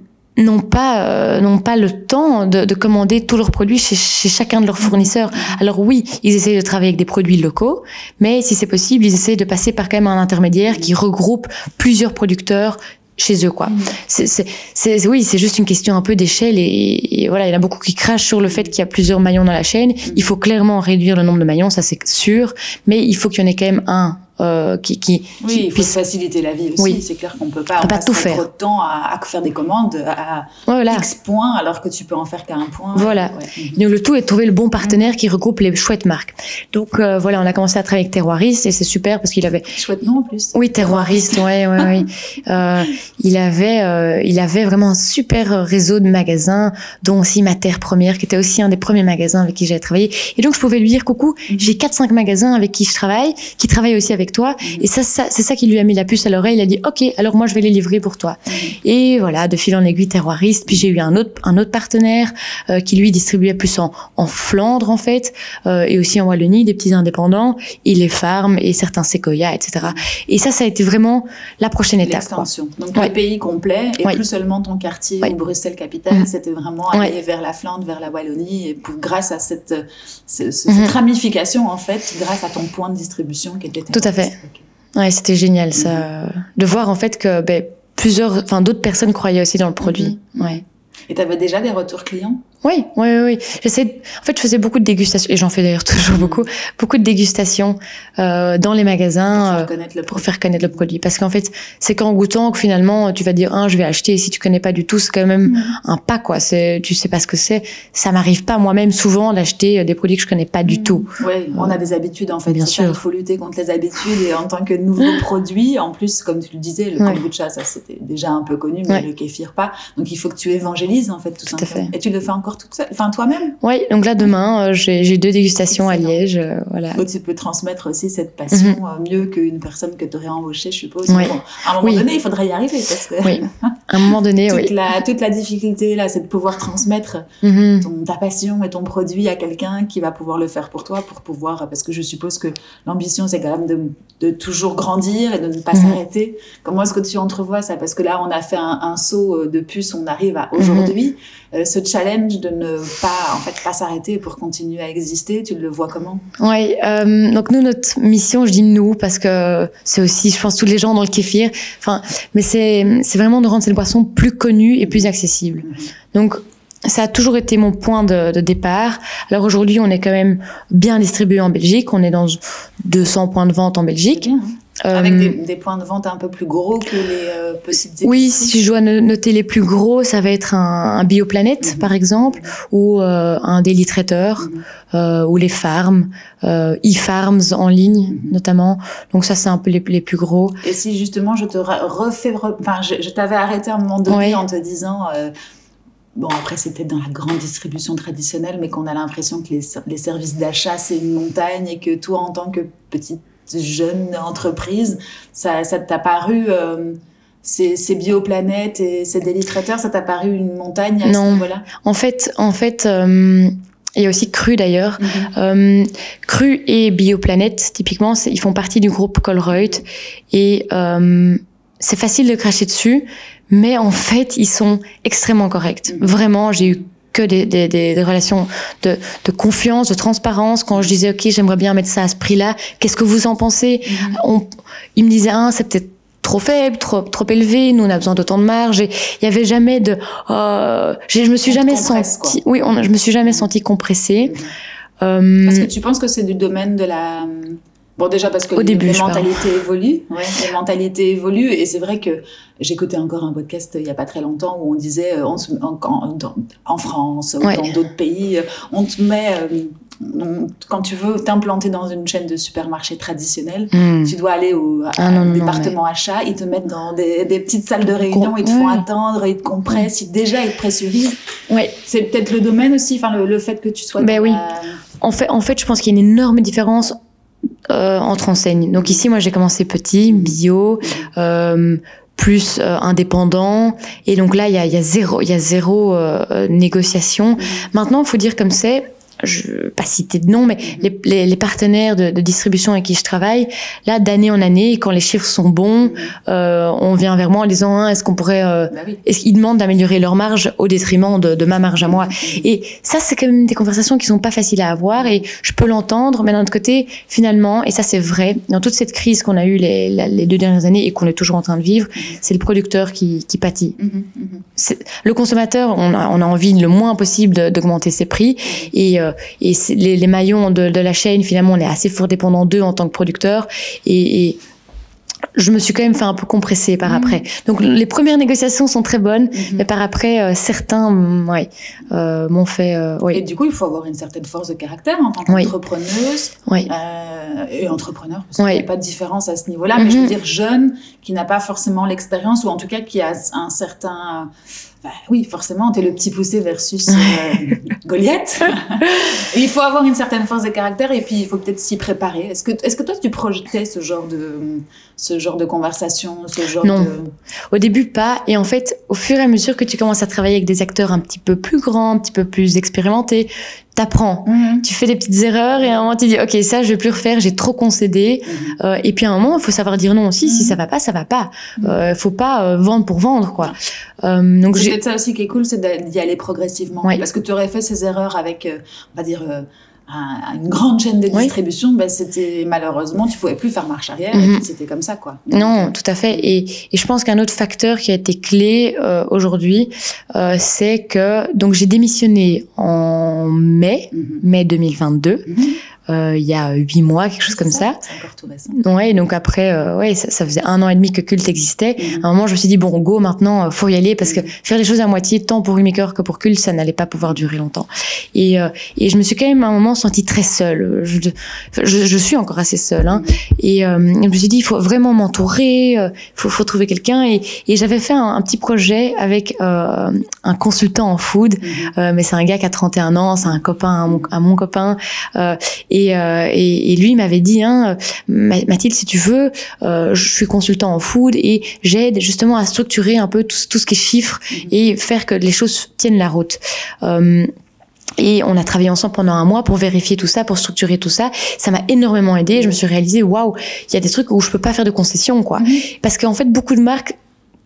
Speaker 2: n'ont pas euh, n'ont pas le temps de, de commander tous leurs produits chez, chez, chacun de leurs fournisseurs. Alors oui, ils essayent de travailler avec des produits locaux, mais si c'est possible, ils essayent de passer par quand même un intermédiaire qui regroupe plusieurs producteurs chez eux quoi. Mmh. C'est oui, c'est juste une question un peu d'échelle et, et, voilà, il y en a beaucoup qui crachent sur le fait qu'il y a plusieurs maillons dans la chaîne. Il faut clairement réduire le nombre de maillons, ça c'est sûr, mais il faut qu'il y en ait quand même un euh, qui, qui,
Speaker 1: oui,
Speaker 2: qui
Speaker 1: il faut
Speaker 2: puisse
Speaker 1: faciliter la vie aussi.
Speaker 2: Oui.
Speaker 1: C'est clair qu'on peut pas,
Speaker 2: On peut pas tout faire.
Speaker 1: trop de temps à, à faire des commandes à
Speaker 2: voilà.
Speaker 1: X points alors que tu peux en faire qu'à un point.
Speaker 2: Voilà.
Speaker 1: Ouais.
Speaker 2: Donc le tout est de trouver le bon partenaire qui regroupe les chouettes marques. Donc euh, voilà, on a commencé à travailler avec Terroiriste et c'est super parce qu'il avait
Speaker 1: Chouette nom en plus.
Speaker 2: oui Terroiriste, ouais ouais ouais. Euh, il avait euh, il avait vraiment un super réseau de magasins, dont aussi ma terre première qui était aussi un des premiers magasins avec qui j'ai travaillé. Et donc je pouvais lui dire coucou, j'ai quatre cinq magasins avec qui je travaille, qui travaillent aussi avec toi. Et ça, ça c'est ça qui lui a mis la puce à l'oreille. Il a dit ok, alors moi je vais les livrer pour toi. Et voilà, de fil en aiguille terroiriste. Puis j'ai eu un autre un autre partenaire euh, qui lui distribuait plus en, en Flandre en fait, euh, et aussi en Wallonie des petits indépendants, et les farms et certains séquoias, etc. Et ça, ça a été vraiment la prochaine étape.
Speaker 1: L'extension. Donc
Speaker 2: Ouais.
Speaker 1: le pays complet et
Speaker 2: Ouais.
Speaker 1: plus seulement ton quartier
Speaker 2: Ouais.
Speaker 1: ou Bruxelles capitale,
Speaker 2: Mhm.
Speaker 1: c'était vraiment aller vers la Flandre, vers la Wallonie et pour, grâce à cette, ce- ce- cette ramification en fait, grâce à ton point de distribution qui était
Speaker 2: Tout à fait.
Speaker 1: Ok.
Speaker 2: Ouais, c'était génial ça, de voir en fait que ben, plusieurs, enfin d'autres personnes croyaient aussi dans le produit.
Speaker 1: Mhm.
Speaker 2: Ouais.
Speaker 1: Et tu avais déjà des retours clients?
Speaker 2: Oui, oui, oui. J'essaie. En fait, je faisais beaucoup de dégustations et j'en fais d'ailleurs toujours
Speaker 1: Mhm.
Speaker 2: beaucoup, beaucoup de dégustations euh, dans les
Speaker 1: pour
Speaker 2: magasins.
Speaker 1: faire
Speaker 2: euh,
Speaker 1: connaître le
Speaker 2: pour faire connaître le produit. Parce qu'en fait, c'est qu'en goûtant que finalement, tu vas dire, ah, je vais acheter. Et si tu connais pas du tout, c'est quand même
Speaker 1: Mhm.
Speaker 2: un pas, quoi. C'est, tu sais pas ce que c'est. Ça m'arrive pas moi-même souvent d'acheter euh, des produits que je connais pas du tout.
Speaker 1: Oui, on a des habitudes en fait.
Speaker 2: Bien sûr.
Speaker 1: Il faut lutter contre les habitudes et en tant que nouveau produit, en plus, comme tu le disais, le
Speaker 2: Ouais.
Speaker 1: kombucha, ça c'était déjà un peu connu, mais
Speaker 2: Ouais.
Speaker 1: le kéfir pas. Donc il faut que tu évangélises en fait tout,
Speaker 2: Tout à
Speaker 1: simplement.
Speaker 2: fait.
Speaker 1: Et tu le fais encore toute seule, enfin toi-même.
Speaker 2: Ouais. Donc là, demain, euh, j'ai, deux dégustations
Speaker 1: Excellent.
Speaker 2: à Liège. euh, voilà.
Speaker 1: Donc tu peux transmettre aussi cette passion euh, mieux qu'une personne que tu aurais embauchée, je suppose.
Speaker 2: Mhm.
Speaker 1: Bon, à un moment
Speaker 2: Oui.
Speaker 1: donné, il faudrait y arriver parce que
Speaker 2: Oui. À un moment donné,
Speaker 1: toute,
Speaker 2: oui.
Speaker 1: la, toute la difficulté là, c'est de pouvoir transmettre
Speaker 2: Mhm.
Speaker 1: ton, ta passion et ton produit à quelqu'un qui va pouvoir le faire pour toi, pour pouvoir, parce que je suppose que l'ambition, c'est quand même de, de toujours grandir et de ne pas
Speaker 2: Mhm.
Speaker 1: s'arrêter. Comment est-ce que tu entrevois ça? Parce que là, on a fait un, un saut euh, de puce, on arrive à aujourd'hui. Euh, ce challenge de ne pas, en fait, pas s'arrêter pour continuer à exister, tu le vois comment?
Speaker 2: Ouais, euh, donc nous notre mission, je dis nous parce que c'est aussi, je pense, tous les gens dans le kéfir. Enfin, mais c'est c'est vraiment de rendre cette boisson plus connue et plus accessible.
Speaker 1: Mhm.
Speaker 2: Donc ça a toujours été mon point de, de départ. Alors aujourd'hui, on est quand même bien distribué en Belgique. On est dans 200 points de vente en Belgique.
Speaker 1: Bien, hein Avec
Speaker 2: Euh,
Speaker 1: des, des points de vente un peu plus gros que les euh, petites
Speaker 2: oui, si je dois no- noter les plus gros, ça va être un, un Bioplanète,
Speaker 1: Mhm.
Speaker 2: par exemple, ou euh, un Daily Traiteur,
Speaker 1: Mhm.
Speaker 2: euh, ou les farms, euh, e-farms en ligne
Speaker 1: Mhm.
Speaker 2: notamment. Donc ça, c'est un peu les, les plus gros.
Speaker 1: Et si justement je te refais, re- enfin, je, je t'avais arrêté à un moment donné
Speaker 2: Ouais.
Speaker 1: en te disant, bon après c'était dans la grande distribution traditionnelle, mais qu'on a l'impression que les services d'achat c'est une montagne et que toi en tant que petite jeune entreprise, ça, ça t'a paru euh, ces, ces bioplanètes et ces délitrateurs, ça t'a paru une montagne à
Speaker 2: Non.
Speaker 1: ce niveau-là?
Speaker 2: En fait, en fait, euh, il y a aussi Cru d'ailleurs.
Speaker 1: Mhm.
Speaker 2: Euh, Cru et Bioplanète, typiquement, ils font partie du groupe Colruyt et euh, c'est facile de cracher dessus, mais en fait, ils sont extrêmement corrects.
Speaker 1: Mhm.
Speaker 2: Vraiment, j'ai eu que des, des, des, relations de, de confiance, de transparence. Quand je disais, OK, j'aimerais bien mettre ça à ce prix-là, qu'est-ce que vous en pensez?
Speaker 1: Mhm.
Speaker 2: on, Ils me disaient, ah, c'est peut-être trop faible, trop, trop élevé, nous on a besoin d'autant de marge. Et il y avait jamais de... Euh, je me suis
Speaker 1: On
Speaker 2: jamais senti... Oui, on, je me suis jamais senti compressée.
Speaker 1: Mhm.
Speaker 2: Euh,
Speaker 1: Parce que tu penses que c'est du domaine de la. Bon, déjà parce que
Speaker 2: Au
Speaker 1: les,
Speaker 2: début,
Speaker 1: mentalités évoluent. Ouais, les mentalités évoluent. Et c'est vrai que j'écoutais encore un podcast euh, il y a pas très longtemps où on disait euh, on se- en, en, dans- en France ou dans d'autres pays, euh, on te met. euh, quand tu veux t'implanter dans une chaîne de supermarchés traditionnels,
Speaker 2: hmm.
Speaker 1: tu dois aller au,
Speaker 2: Ah non, non,
Speaker 1: département achat, ils te mettent dans des, des petites salles de réunion, ils te font attendre, ils te compressent, ils, déjà ils te pressurisent.
Speaker 2: Ouais.
Speaker 1: C'est peut-être le domaine aussi, enfin le, le fait que tu sois.
Speaker 2: Ben oui.
Speaker 1: la-
Speaker 2: En fait, en fait, je pense qu'il y a une énorme différence euh, entre enseignes. Donc ici, moi, j'ai commencé petit, bio, euh, plus euh, indépendant, et donc là, il y a, y a zéro, y a zéro euh, négociation. Maintenant, il faut dire comme c'est. Je pas citer de nom, mais les, les, les partenaires de, de, distribution avec qui je travaille, là, d'année en année, quand les chiffres sont bons, euh, on vient vers moi en disant, hein, est-ce qu'on pourrait, euh, bah oui. est-ce qu'ils demandent d'améliorer leur marge au détriment de, de ma marge à moi Et ça, c'est quand même des conversations qui sont pas faciles à avoir, et je peux l'entendre, mais d'un autre côté, finalement, et ça c'est vrai, dans toute cette crise qu'on a eue les, les, deux dernières années et qu'on est toujours en train de vivre, c'est le producteur qui, qui pâtit. Mm -hmm. Le consommateur, on a, on a envie le moins possible d'augmenter ses prix, et euh, et les, les, maillons de, de, la chaîne, finalement, on est assez fort dépendant d'eux en tant que producteur. Et, et, je me suis quand même fait un peu compresser par mmh. après. Donc les premières négociations sont très bonnes, mmh. mais par après euh, certains, mm, ouais, euh, m'ont fait. Euh, ouais.
Speaker 1: Et du coup, il faut avoir une certaine force de caractère en tant qu'entrepreneuse
Speaker 2: oui.
Speaker 1: Euh, et entrepreneur, parce qu'il n'y a pas de différence à ce niveau-là. Mmh. Mais je veux dire jeune, qui n'a pas forcément l'expérience ou en tout cas qui a un certain bah, oui, forcément, tu es le petit poussé versus euh, Goliath. il faut avoir une certaine force de caractère et puis il faut peut-être s'y préparer. Est-ce que, est-ce que toi, tu projetais ce genre de, ce genre de conversation, ce genre
Speaker 2: non.
Speaker 1: de...
Speaker 2: au début pas. Et en fait, au fur et à mesure que tu commences à travailler avec des acteurs un petit peu plus grands, un petit peu plus expérimentés, t'apprends, mmh. tu fais des petites erreurs et à un moment tu dis ok ça je vais plus refaire, j'ai trop concédé. Mmh. Euh, et puis à un moment il faut savoir dire non aussi. Mmh. Si ça va pas, ça va pas. Euh, faut pas euh, vendre pour vendre quoi.
Speaker 1: Euh, donc c'est peut-être ça aussi qui est cool, c'est d'y aller progressivement. Oui. Parce que tu aurais fait ces erreurs avec, on va dire à une grande chaîne de distribution, oui. ben c'était malheureusement tu pouvais plus faire marche arrière. Mm -hmm. C'était comme ça quoi.
Speaker 2: Non, tout à fait. Et, et je pense qu'un autre facteur qui a été clé euh, aujourd'hui, euh, c'est que donc j'ai démissionné en mai, mm -hmm. mai 2022. Mm -hmm euh, il y a huit mois, quelque chose comme ça.
Speaker 1: ça. C'est encore tout récent.
Speaker 2: Ouais, donc après, euh, ouais, ça, ça, faisait un an et demi que Culte existait. -hmm. À un moment, je me suis dit bon, go, maintenant, euh, faut y aller parce que faire les choses à moitié, tant pour Remaker que pour Culte, ça n'allait pas pouvoir durer longtemps. Et, euh, et je me suis quand même à un moment sentie très seule. Je, je, je suis encore assez seule. Hein. Et euh, je me suis dit, il faut vraiment m'entourer, il faut, faut trouver quelqu'un. Et, et j'avais fait un, un, petit projet avec un consultant en food, mais c'est un gars qui a 31 ans, c'est un copain à mon, à mon copain. et et, euh, et, et, lui m'avait dit, hein, Mathilde, si tu veux, euh, je suis consultant en food et j'aide justement à structurer un peu tout, tout ce qui est chiffres mmh. et faire que les choses tiennent la route. Euh, et on a travaillé ensemble pendant un mois pour vérifier tout ça, pour structurer tout ça. Ça m'a énormément aidé. Je me suis réalisé, waouh, il y a des trucs où je peux pas faire de concessions, quoi. Mmh. Parce qu'en fait, beaucoup de marques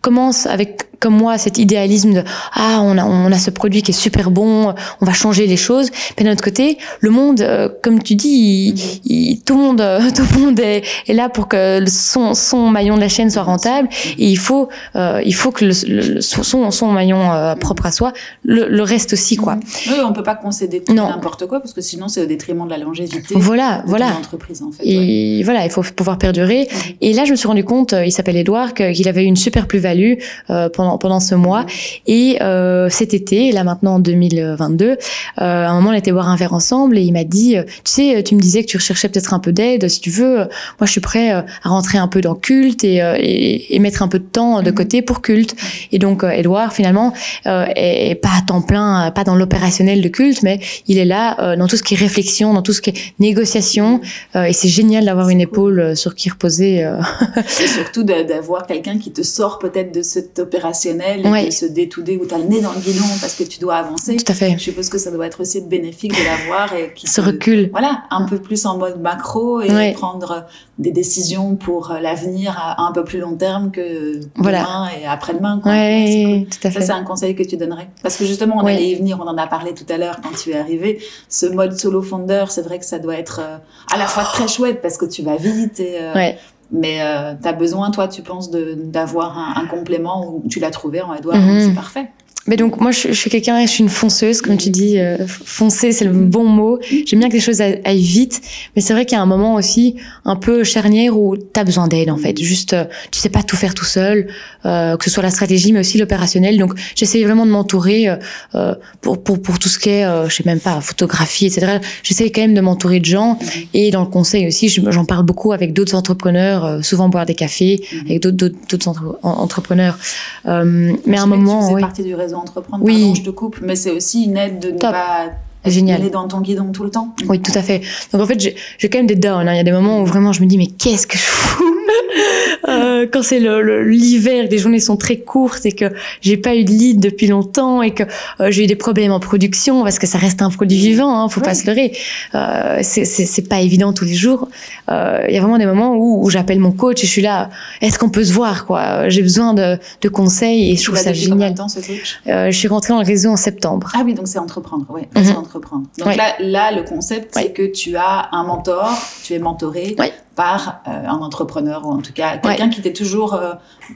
Speaker 2: commencent avec comme moi cet idéalisme de ah on a on a ce produit qui est super bon on va changer les choses. Mais d'un autre côté le monde euh, comme tu dis il, il, tout le monde euh, tout le monde est, est, là pour que son son maillon de la chaîne soit rentable. Et il faut euh, il faut que le, le, son son maillon propre à soi le, le, reste aussi quoi.
Speaker 1: Oui on peut pas concéder n'importe quoi parce que sinon c'est au détriment de la longévité
Speaker 2: voilà
Speaker 1: de
Speaker 2: voilà.
Speaker 1: l'entreprise en fait
Speaker 2: et ouais. voilà il faut pouvoir perdurer. Mmh. et là je me suis rendu compte il s'appelle Edouard qu'il avait une super plus value pendant pendant, pendant ce mois. Et euh, cet été, là maintenant en 2022, euh, à un moment on était boire un verre ensemble et il m'a dit, euh, tu sais, tu me disais que tu recherchais peut-être un peu d'aide, si tu veux, moi je suis prêt à rentrer un peu dans culte et, et, et mettre un peu de temps de mhm. côté pour culte. Et donc Edouard finalement est pas à temps plein, pas dans l'opérationnel de culte, mais il est là dans tout ce qui est réflexion, dans tout ce qui est négociation. et c'est génial d'avoir une épaule sur qui reposer.
Speaker 1: et surtout d'avoir quelqu'un qui te sort peut-être de cette opérationnel et se détouder où tu as le nez dans le guidon parce que tu dois avancer.
Speaker 2: Tout à fait.
Speaker 1: Je suppose que ça doit être aussi bénéfique de l'avoir et qui
Speaker 2: se recule.
Speaker 1: Voilà, un peu plus en mode macro et ouais. prendre des décisions pour l'avenir à un peu plus long terme que
Speaker 2: voilà.
Speaker 1: demain et après-demain.
Speaker 2: Ouais, tout à fait.
Speaker 1: Ça, c'est un conseil que tu donnerais. Parce que justement, on allait y venir, on en a parlé tout à l'heure quand tu es arrivé. Ce mode solo founder, c'est vrai que ça doit être euh, à la fois très chouette parce que tu vas vite et euh, mais euh, tu as besoin, toi, tu penses, d'avoir un, un, complément où tu l'as trouvé en Edouard, mmh. c'est parfait.
Speaker 2: Mais donc moi je, je suis quelqu'un, je suis une fonceuse comme tu dis, euh, foncer c'est le bon mot. J'aime bien que les choses aillent vite, mais c'est vrai qu'il y a un moment aussi un peu charnière où tu as besoin d'aide en fait. Juste euh, tu sais pas tout faire tout seul, euh, que ce soit la stratégie mais aussi l'opérationnel. Donc j'essaie vraiment de m'entourer euh, pour, pour pour tout ce qui est je sais même pas photographie etc. J'essaie quand même de m'entourer de gens et dans le conseil aussi j'en parle beaucoup avec d'autres entrepreneurs, souvent boire des cafés avec d'autres d'autres entre, entrepreneurs. mais à un moment
Speaker 1: oui. partie du réseau entreprendre, oui. pardon, je te coupe, mais c'est aussi une aide de ne pas
Speaker 2: Génial.
Speaker 1: aller dans ton guidon tout le temps.
Speaker 2: Oui, tout à fait. Donc en fait, j'ai quand même des downs. Hein. Il y a des moments où vraiment je me dis, mais qu'est-ce que je fous euh, quand c'est l'hiver, le, l'hiver, les journées sont très courtes et que j'ai pas eu de lead depuis longtemps et que euh, j'ai eu des problèmes en production parce que ça reste un produit vivant, hein, faut pas se leurrer. Euh, c'est pas évident tous les jours. Euh, il y a vraiment des moments où, où j'appelle mon coach et je suis là. Est-ce qu'on peut se voir quoi? J'ai besoin de, de, conseils et je trouve ça génial.
Speaker 1: Temps, ce coach?
Speaker 2: Euh, je suis rentrée dans le réseau en septembre.
Speaker 1: Ah oui, donc c'est entreprendre. Ouais, mm -hmm. entreprendre. Donc là, là, le concept, c'est que tu as un mentor, tu es mentoré par euh, un entrepreneur ou en tout cas quelqu'un qui était toujours euh,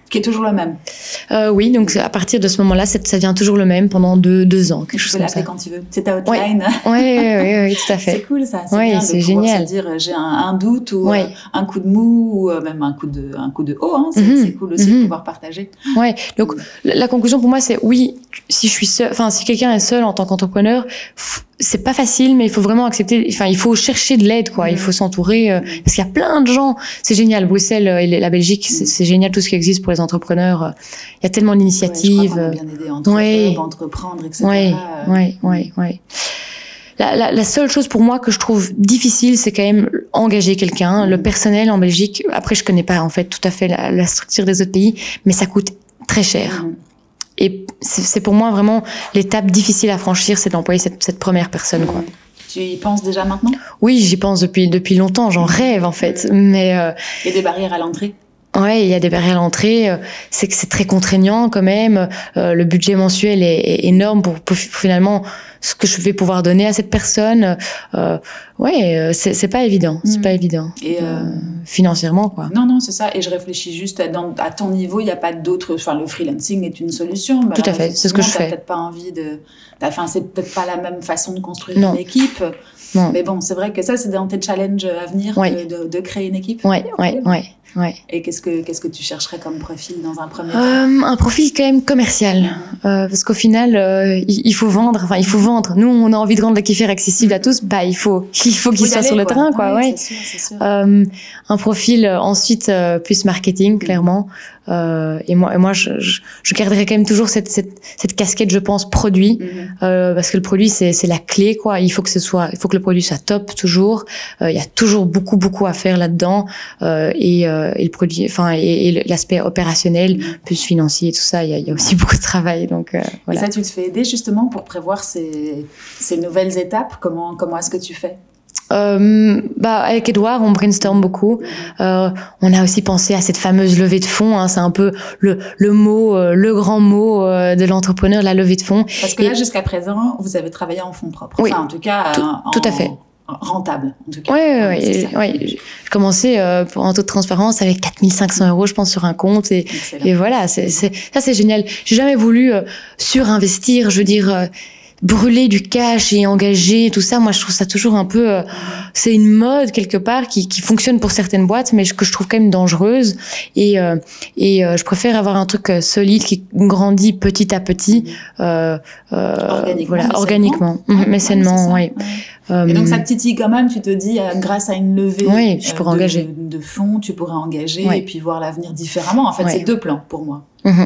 Speaker 1: qui est toujours le même.
Speaker 2: Euh, oui, donc à partir de ce moment-là, ça devient toujours le même pendant deux, deux ans, quelque
Speaker 1: tu
Speaker 2: chose
Speaker 1: peux l'appeler quand tu veux. C'est ta outline.
Speaker 2: Oui, oui, oui, tout à fait.
Speaker 1: c'est cool ça. C'est oui, c'est génial. Se dire j'ai un, un, doute ou
Speaker 2: ouais.
Speaker 1: un coup de mou ou même un coup de un coup de haut. Hein. C'est mm -hmm. cool aussi mm -hmm. de pouvoir partager.
Speaker 2: Ouais. Donc la conclusion pour moi, c'est oui, si je suis seul, enfin si quelqu'un est seul en tant qu'entrepreneur c'est pas facile, mais il faut vraiment accepter. Enfin, il faut chercher de l'aide, quoi. Il faut s'entourer euh, parce qu'il y a plein de gens. C'est génial, Bruxelles et la Belgique, c'est génial tout ce qui existe pour les entrepreneurs. Il y a tellement d'initiatives.
Speaker 1: Ouais, bien aidé entre ouais. entreprendre, etc.
Speaker 2: Oui, oui, oui, oui. La, la, la, seule chose pour moi que je trouve difficile, c'est quand même engager quelqu'un. Le personnel en Belgique, après je connais pas en fait tout à fait la, la structure des autres pays, mais ça coûte très cher. Mm. Et c'est pour moi vraiment l'étape difficile à franchir, c'est d'employer cette, cette, première personne. Quoi.
Speaker 1: Tu y penses déjà maintenant?
Speaker 2: Oui, j'y pense depuis, depuis longtemps, j'en rêve en fait. Mais, euh...
Speaker 1: Il y a des barrières à l'entrée?
Speaker 2: Ouais, il y a des barrières à l'entrée. C'est que c'est très contraignant quand même. Euh, le budget mensuel est, énorme pour, pour, finalement ce que je vais pouvoir donner à cette personne. Euh, ouais, c'est pas évident. C'est mmh. pas évident.
Speaker 1: Et
Speaker 2: euh, financièrement, quoi.
Speaker 1: Non, non, c'est ça. Et je réfléchis juste à, dans, à ton niveau, il n'y a pas d'autre. Enfin, le freelancing est une solution. Mais
Speaker 2: Tout à fait. C'est ce que je fais.
Speaker 1: Peut-être pas envie de. Enfin, c'est peut-être pas la même façon de construire
Speaker 2: non.
Speaker 1: une équipe. Mais bon, c'est vrai que ça, c'est dans tes challenges à venir
Speaker 2: ouais.
Speaker 1: de, de, de, créer une équipe.
Speaker 2: Ouais, ouais, ouais. Ouais.
Speaker 1: Et qu'est-ce que qu'est-ce que tu chercherais comme profil dans un premier
Speaker 2: euh, Un profil quand même commercial, euh, parce qu'au final, euh, il, il, faut vendre. Enfin, il faut vendre. Nous, on a envie de rendre la kiffer accessible à tous. Bah, il faut il faut qu'il soit sur le
Speaker 1: quoi.
Speaker 2: terrain, quoi.
Speaker 1: Ouais.
Speaker 2: ouais.
Speaker 1: C'est sûr, sûr.
Speaker 2: un profil ensuite plus marketing, clairement. Et moi, et moi, je, je, je, garderai quand même toujours cette, cette, cette casquette, je pense, produit,
Speaker 1: Mhm.
Speaker 2: mm -hmm. parce que le produit c'est la clé, quoi. Il faut que ce soit, il faut que le produit soit top toujours. Il y a toujours beaucoup beaucoup à faire là-dedans, et, et le produit, enfin et, et l'aspect opérationnel, plus financier et tout ça, il y a, il y a aussi beaucoup de travail. Donc euh, voilà.
Speaker 1: Et ça, tu te fais aider justement pour prévoir ces, ces nouvelles étapes? Comment comment est-ce que tu fais?
Speaker 2: Euh, bah, avec Edouard, on brainstorm beaucoup. Euh, on a aussi pensé à cette fameuse levée de fonds. Hein, c'est un peu le, le mot, euh, le grand mot euh, de l'entrepreneur, la levée de fonds.
Speaker 1: Parce que là, jusqu'à présent, vous avez travaillé en fonds propres.
Speaker 2: Oui,
Speaker 1: enfin, en tout cas,
Speaker 2: tout,
Speaker 1: en,
Speaker 2: tout à fait
Speaker 1: rentable en tout cas.
Speaker 2: Oui, oui, oui. Ouais. Je commençais euh, pour en toute transparence avec 4500 euros, je pense, sur un compte et, et voilà, c'est ça c'est génial. J'ai jamais voulu euh, surinvestir, je veux dire. Euh, brûler du cash et engager tout ça moi je trouve ça toujours un peu euh, c'est une mode quelque part qui, qui fonctionne pour certaines boîtes mais que je trouve quand même dangereuse. Et euh, et euh, je préfère avoir un truc solide qui grandit petit à petit
Speaker 1: organiquement
Speaker 2: voilà organiquement.
Speaker 1: Ouais,
Speaker 2: mécainement
Speaker 1: ouais,
Speaker 2: ouais.
Speaker 1: et donc ça te titille quand même tu te dis grâce à une levée
Speaker 2: oui, je pourrais
Speaker 1: de,
Speaker 2: engager.
Speaker 1: de fonds tu pourrais engager et puis voir l'avenir différemment. En fait c'est deux plans pour moi.
Speaker 2: Mm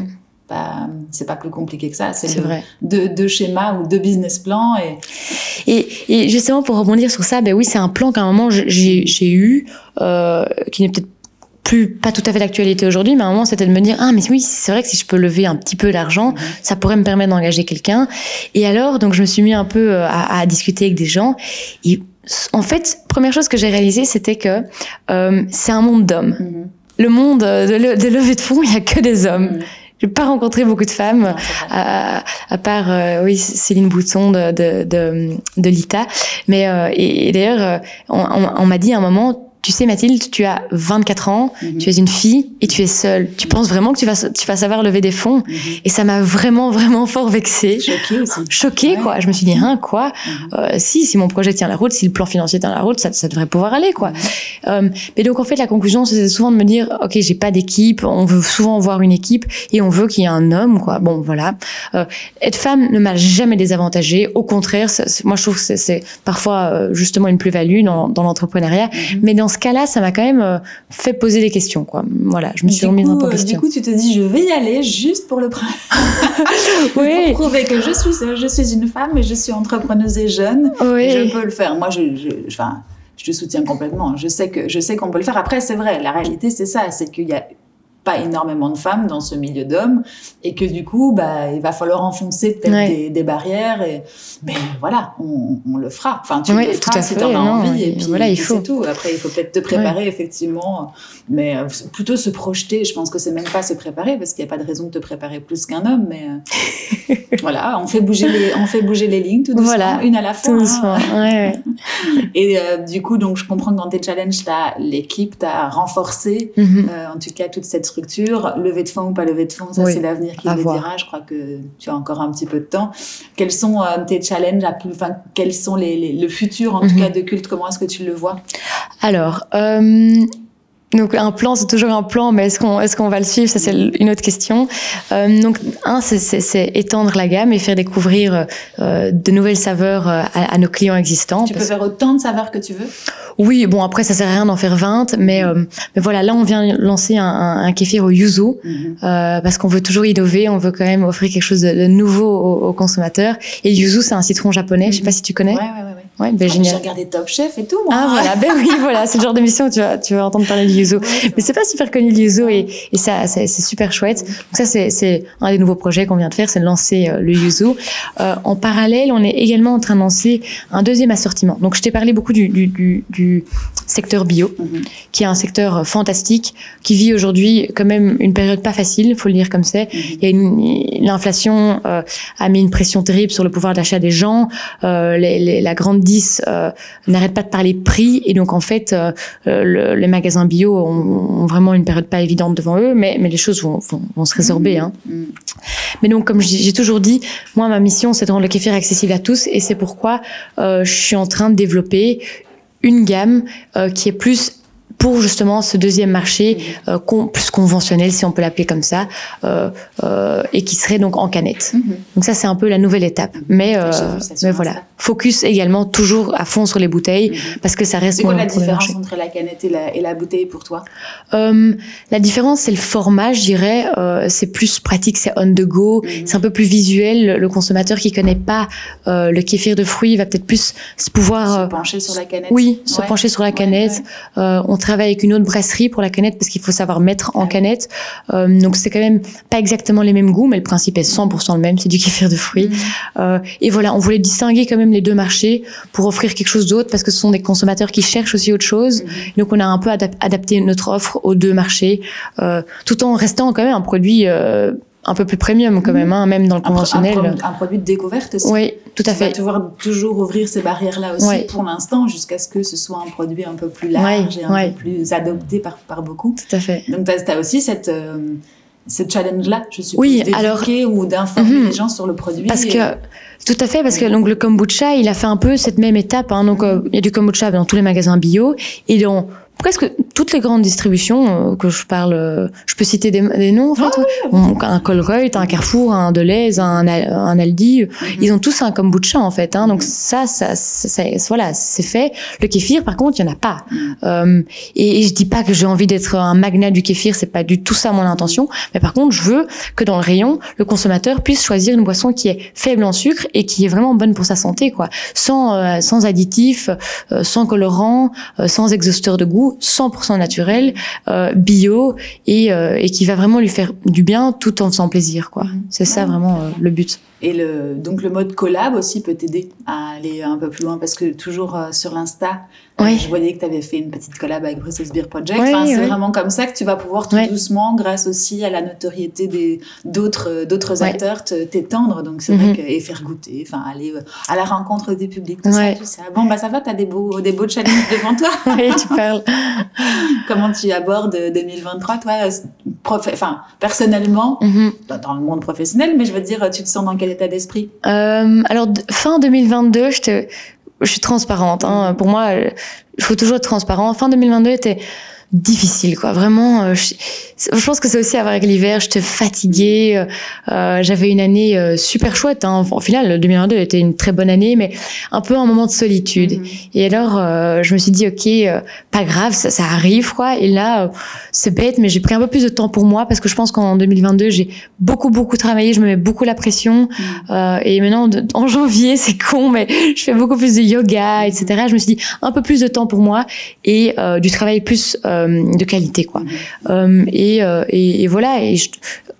Speaker 1: c'est pas plus compliqué que ça. C'est
Speaker 2: vrai.
Speaker 1: Deux, deux, schémas ou deux business plans. Et...
Speaker 2: et, et justement, pour rebondir sur ça, ben oui, c'est un plan qu'à un moment j'ai eu, euh, qui n'est peut-être plus pas tout à fait d'actualité aujourd'hui, mais à un moment c'était de me dire ah mais oui c'est vrai que si je peux lever un petit peu d'argent, -hmm. ça pourrait me permettre d'engager quelqu'un. Et alors donc je me suis mis un peu à, à discuter avec des gens. Et en fait, première chose que j'ai réalisé c'était que euh, c'est un monde d'hommes. Mm -hmm. Le monde de, le, de levée de fonds, il y a que des hommes. Mm -hmm. J'ai pas rencontré beaucoup de femmes,
Speaker 1: non,
Speaker 2: à, à, part euh, oui Céline Bouton de de de, de l'ITA. Mais euh, et, et d'ailleurs, on, on, on m'a dit à un moment tu sais Mathilde, tu as 24 ans, mm -hmm. tu es une fille et tu es seule. Tu penses vraiment que tu vas, tu vas savoir lever des fonds
Speaker 1: mm -hmm.
Speaker 2: Et ça m'a vraiment, vraiment fort vexée.
Speaker 1: Choquée aussi.
Speaker 2: Choquée, ouais. quoi. Je me suis dit, hein, quoi?
Speaker 1: Mm -hmm.
Speaker 2: euh, Si, si mon projet tient la route, si le plan financier tient la route, ça, ça devrait pouvoir aller, quoi. Euh, mais donc, en fait, la conclusion, c'est souvent de me dire, OK, j'ai pas d'équipe, on veut souvent voir une équipe et on veut qu'il y ait un homme, quoi. Bon, voilà. Euh, être femme ne m'a jamais désavantagée. Au contraire, moi, je trouve que c'est parfois justement une plus-value dans, dans l'entrepreneuriat. Mais dans ce cas-là, ça m'a quand même euh, fait poser des questions, quoi. Voilà, je me suis remise
Speaker 1: coup,
Speaker 2: en question.
Speaker 1: Du coup, tu te dis, je vais y aller juste pour le
Speaker 2: oui.
Speaker 1: pour prouver que je suis, je suis une femme et je suis entrepreneuse et jeune.
Speaker 2: Oui.
Speaker 1: Et je peux le faire. Moi, je, je te soutiens complètement. Je sais que je sais qu'on peut le faire. Après, c'est vrai, la réalité, c'est ça, c'est qu'il y a pas énormément de femmes dans ce milieu d'hommes et que du coup bah il va falloir enfoncer peut-être des, des, barrières et mais voilà on, on le fera. Enfin tu le feras si t'en as envie et puis voilà il faut. tout. Après il faut peut-être te préparer effectivement. Mais euh, plutôt se projeter je pense que c'est même pas se préparer parce qu'il n'y a pas de raison de te préparer plus qu'un homme mais euh, voilà on fait bouger les on fait bouger les lignes tout doucement voilà, une à la fois hein. et euh, du coup donc je comprends que dans tes challenges t'as l'équipe t'as renforcé mm -hmm. en tout cas toute cette structure. Lever de fonds ou pas lever de fonds, ça c'est l'avenir qui le dira. Je crois que tu as encore un petit peu de temps. Quels sont euh, tes challenges Enfin, quels sont les, le futur en tout mhm. cas de culte? Comment est-ce que tu le vois?
Speaker 2: Alors. Euh... Donc un plan, c'est toujours un plan, mais est-ce qu'on est-ce qu'on va le suivre? Ça c'est une autre question. Euh, donc un, c'est étendre la gamme et faire découvrir euh, de nouvelles saveurs euh, à, à, nos clients existants.
Speaker 1: Tu peux faire autant de saveurs que tu veux?
Speaker 2: Oui, bon après ça sert à rien d'en faire 20, mais euh, mais voilà, là on vient lancer un, un, kéfir au yuzu mhm. euh, parce qu'on veut toujours innover, on veut quand même offrir quelque chose de, nouveau aux, consommateurs. Et yuzu c'est un citron japonais, je sais pas si tu connais.
Speaker 1: Ouais, ouais, ouais. Ouais, ben
Speaker 2: ah, génial.
Speaker 1: J'ai regardé Top Chef et tout, moi.
Speaker 2: Ah, voilà, ben oui, voilà, c'est le genre d'émission où tu vas, tu vas entendre parler du yuzu. mais c'est pas super connu le yuzu et, et ça, c'est super chouette. Donc ça, c'est, c'est un des nouveaux projets qu'on vient de faire, c'est de lancer euh, le yuzu. Euh, en parallèle, on est également en train de lancer un deuxième assortiment. Donc je t'ai parlé beaucoup du, du, du, du secteur bio, mm-hmm. qui est un secteur euh, fantastique, qui vit aujourd'hui quand même une période pas facile, faut le dire comme c'est. Il y a l'inflation euh, a mis une pression terrible sur le pouvoir d'achat des gens, euh, les, les, la grande 10 euh, n'arrête pas de parler prix et donc en fait euh, le, les magasins bio ont, ont, vraiment une période pas évidente devant eux, mais, mais les choses vont, vont, vont se résorber. Hein. Mm-hmm. Mais donc comme j'ai toujours dit, moi ma mission c'est de rendre le kéfir accessible à tous et c'est pourquoi je suis en train de développer une gamme euh, qui est plus pour justement ce deuxième marché euh, con, plus conventionnel, si on peut l'appeler comme ça, euh, euh, et qui serait donc en canette. Mm -hmm. Donc ça, c'est un peu la nouvelle étape. Mais, euh, mais voilà, focus également toujours à fond sur les bouteilles, mm -hmm. parce que ça reste...
Speaker 1: C'est quoi la différence marché. entre la canette et la, et la bouteille pour toi?
Speaker 2: Euh, La différence, c'est le format, je dirais. Euh, c'est plus pratique, c'est on the go, mm -hmm. c'est un peu plus visuel. Le consommateur qui connaît pas le kéfir de fruits va peut-être plus se pouvoir...
Speaker 1: Se pencher sur la canette.
Speaker 2: Oui, se ouais. pencher sur la canette. Ouais, ouais. on travaille avec une autre brasserie pour la canette parce qu'il faut savoir mettre en canette. Euh, donc c'est quand même pas exactement les mêmes goûts, mais le principe est 100% le même, c'est du kéfir de fruits. Mmh. Euh, et voilà, on voulait distinguer quand même les deux marchés pour offrir quelque chose d'autre parce que ce sont des consommateurs qui cherchent aussi autre chose. Mmh. Donc on a un peu adap adapté notre offre aux deux marchés, euh, tout en restant quand même un produit euh, un peu plus premium quand même, hein, même dans le conventionnel.
Speaker 1: Un, produit de découverte aussi.
Speaker 2: Oui, tout à
Speaker 1: tu
Speaker 2: fait.
Speaker 1: Tu vas toujours ouvrir ces barrières-là aussi pour l'instant, jusqu'à ce que ce soit un produit un peu plus large et un peu plus adopté par, par beaucoup.
Speaker 2: Tout à fait.
Speaker 1: Donc, tu as, as, aussi cette, euh, ce challenge-là, je suppose,
Speaker 2: oui, alors,
Speaker 1: ou d'informer mm -hmm. les gens sur le produit.
Speaker 2: Parce et... que tout à fait, parce que donc le kombucha, il a fait un peu cette même étape. Hein, donc, euh, il y a du kombucha dans tous les magasins bio et dans presque toutes les grandes distributions euh, que je parle, euh, je peux citer des, des noms en fait. Oh, un Colruyt, un Carrefour, un Deleuze, un, un Aldi, mm -hmm. ils ont tous un kombucha en fait. Hein, donc ça, ça, ça, ça voilà, c'est fait. Le kéfir, par contre, il y en a pas. Euh, et, et, je dis pas que j'ai envie d'être un magnat du kéfir, c'est pas du tout ça mon intention. Mais par contre, je veux que dans le rayon, le consommateur puisse choisir une boisson qui est faible en sucre et qui est vraiment bonne pour sa santé, quoi, sans euh, sans additifs, euh, sans colorant, euh, sans exhausteur de goût 100% naturel, euh, bio et, euh, et qui va vraiment lui faire du bien tout en faisant plaisir. quoi. C'est ça vraiment euh, le but.
Speaker 1: Et le, donc le mode collab aussi peut t'aider à aller un peu plus loin parce que toujours euh, sur l'Insta, oui. je voyais que tu avais fait une petite collab avec Brussels Beer Project. Oui, enfin, c'est oui. vraiment comme ça que tu vas pouvoir tout doucement, grâce aussi à la notoriété des d'autres d'autres acteurs, t'étendre. Donc c'est mm -hmm. vrai que, et faire goûter, enfin aller à la rencontre des publics, tout ça, tout ça. Bon bah ça va, t'as des beaux des beaux challenges devant toi.
Speaker 2: oui, tu parles.
Speaker 1: Comment tu abordes 2023, toi, enfin personnellement, mm -hmm. dans le monde professionnel, mais je veux dire, tu te sens dans quel état d'esprit
Speaker 2: euh, Alors, fin 2022, je, je suis transparente. Hein. Pour moi, il faut toujours être transparent. Fin 2022 était difficile, quoi. Vraiment, euh, je, je pense que c'est aussi avec l'hiver. J'étais fatiguée. euh, J'avais une année euh, super chouette. Hein. Au final, 2022 était une très bonne année, mais un peu un moment de solitude.
Speaker 1: Mhm.
Speaker 2: Et alors, euh, je me suis dit, ok, euh, pas grave, ça, ça arrive, quoi. Et là, c'est bête, mais j'ai pris un peu plus de temps pour moi parce que je pense qu'en 2022, j'ai beaucoup, beaucoup travaillé. Je me mets beaucoup la pression. Euh, et maintenant, en janvier, c'est con, mais je fais beaucoup plus de yoga, etc. Je me suis dit un peu plus de temps pour moi et du travail plus euh, de qualité, quoi. Euh, et, euh, et, et voilà. Et je,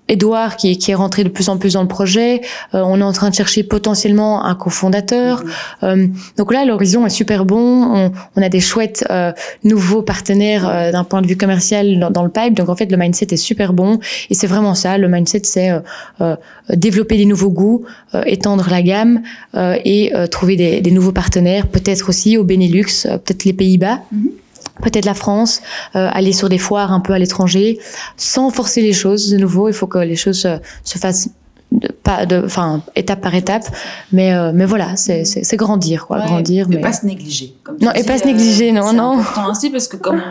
Speaker 2: Edouard, qui, est- qui est rentré de plus en plus dans le projet, euh, on est en train de chercher potentiellement un cofondateur.
Speaker 1: Mhm.
Speaker 2: Euh, donc là, l'horizon est super bon. On, on a des chouettes euh, nouveaux partenaires euh, d'un point de vue commercial dans, dans le pipe. Donc en fait, le mindset est super bon. Et c'est vraiment ça. Le mindset, c'est euh, euh, développer des nouveaux goûts, euh, étendre la gamme euh, et euh, trouver des, des nouveaux partenaires. Peut-être aussi au Benelux, euh, peut-être les Pays-Bas.
Speaker 1: Mhm.
Speaker 2: Peut-être la France, euh, aller sur des foires un peu à l'étranger, sans forcer les choses. De nouveau, il faut que les choses se fassent de, pas de, enfin étape par étape. Mais euh, mais voilà, c'est c'est grandir quoi,
Speaker 1: Ouais,
Speaker 2: grandir.
Speaker 1: et
Speaker 2: mais
Speaker 1: pas se négliger. comme
Speaker 2: Non, et
Speaker 1: dis,
Speaker 2: pas se négliger, non,
Speaker 1: c'est
Speaker 2: non.
Speaker 1: important aussi parce que comme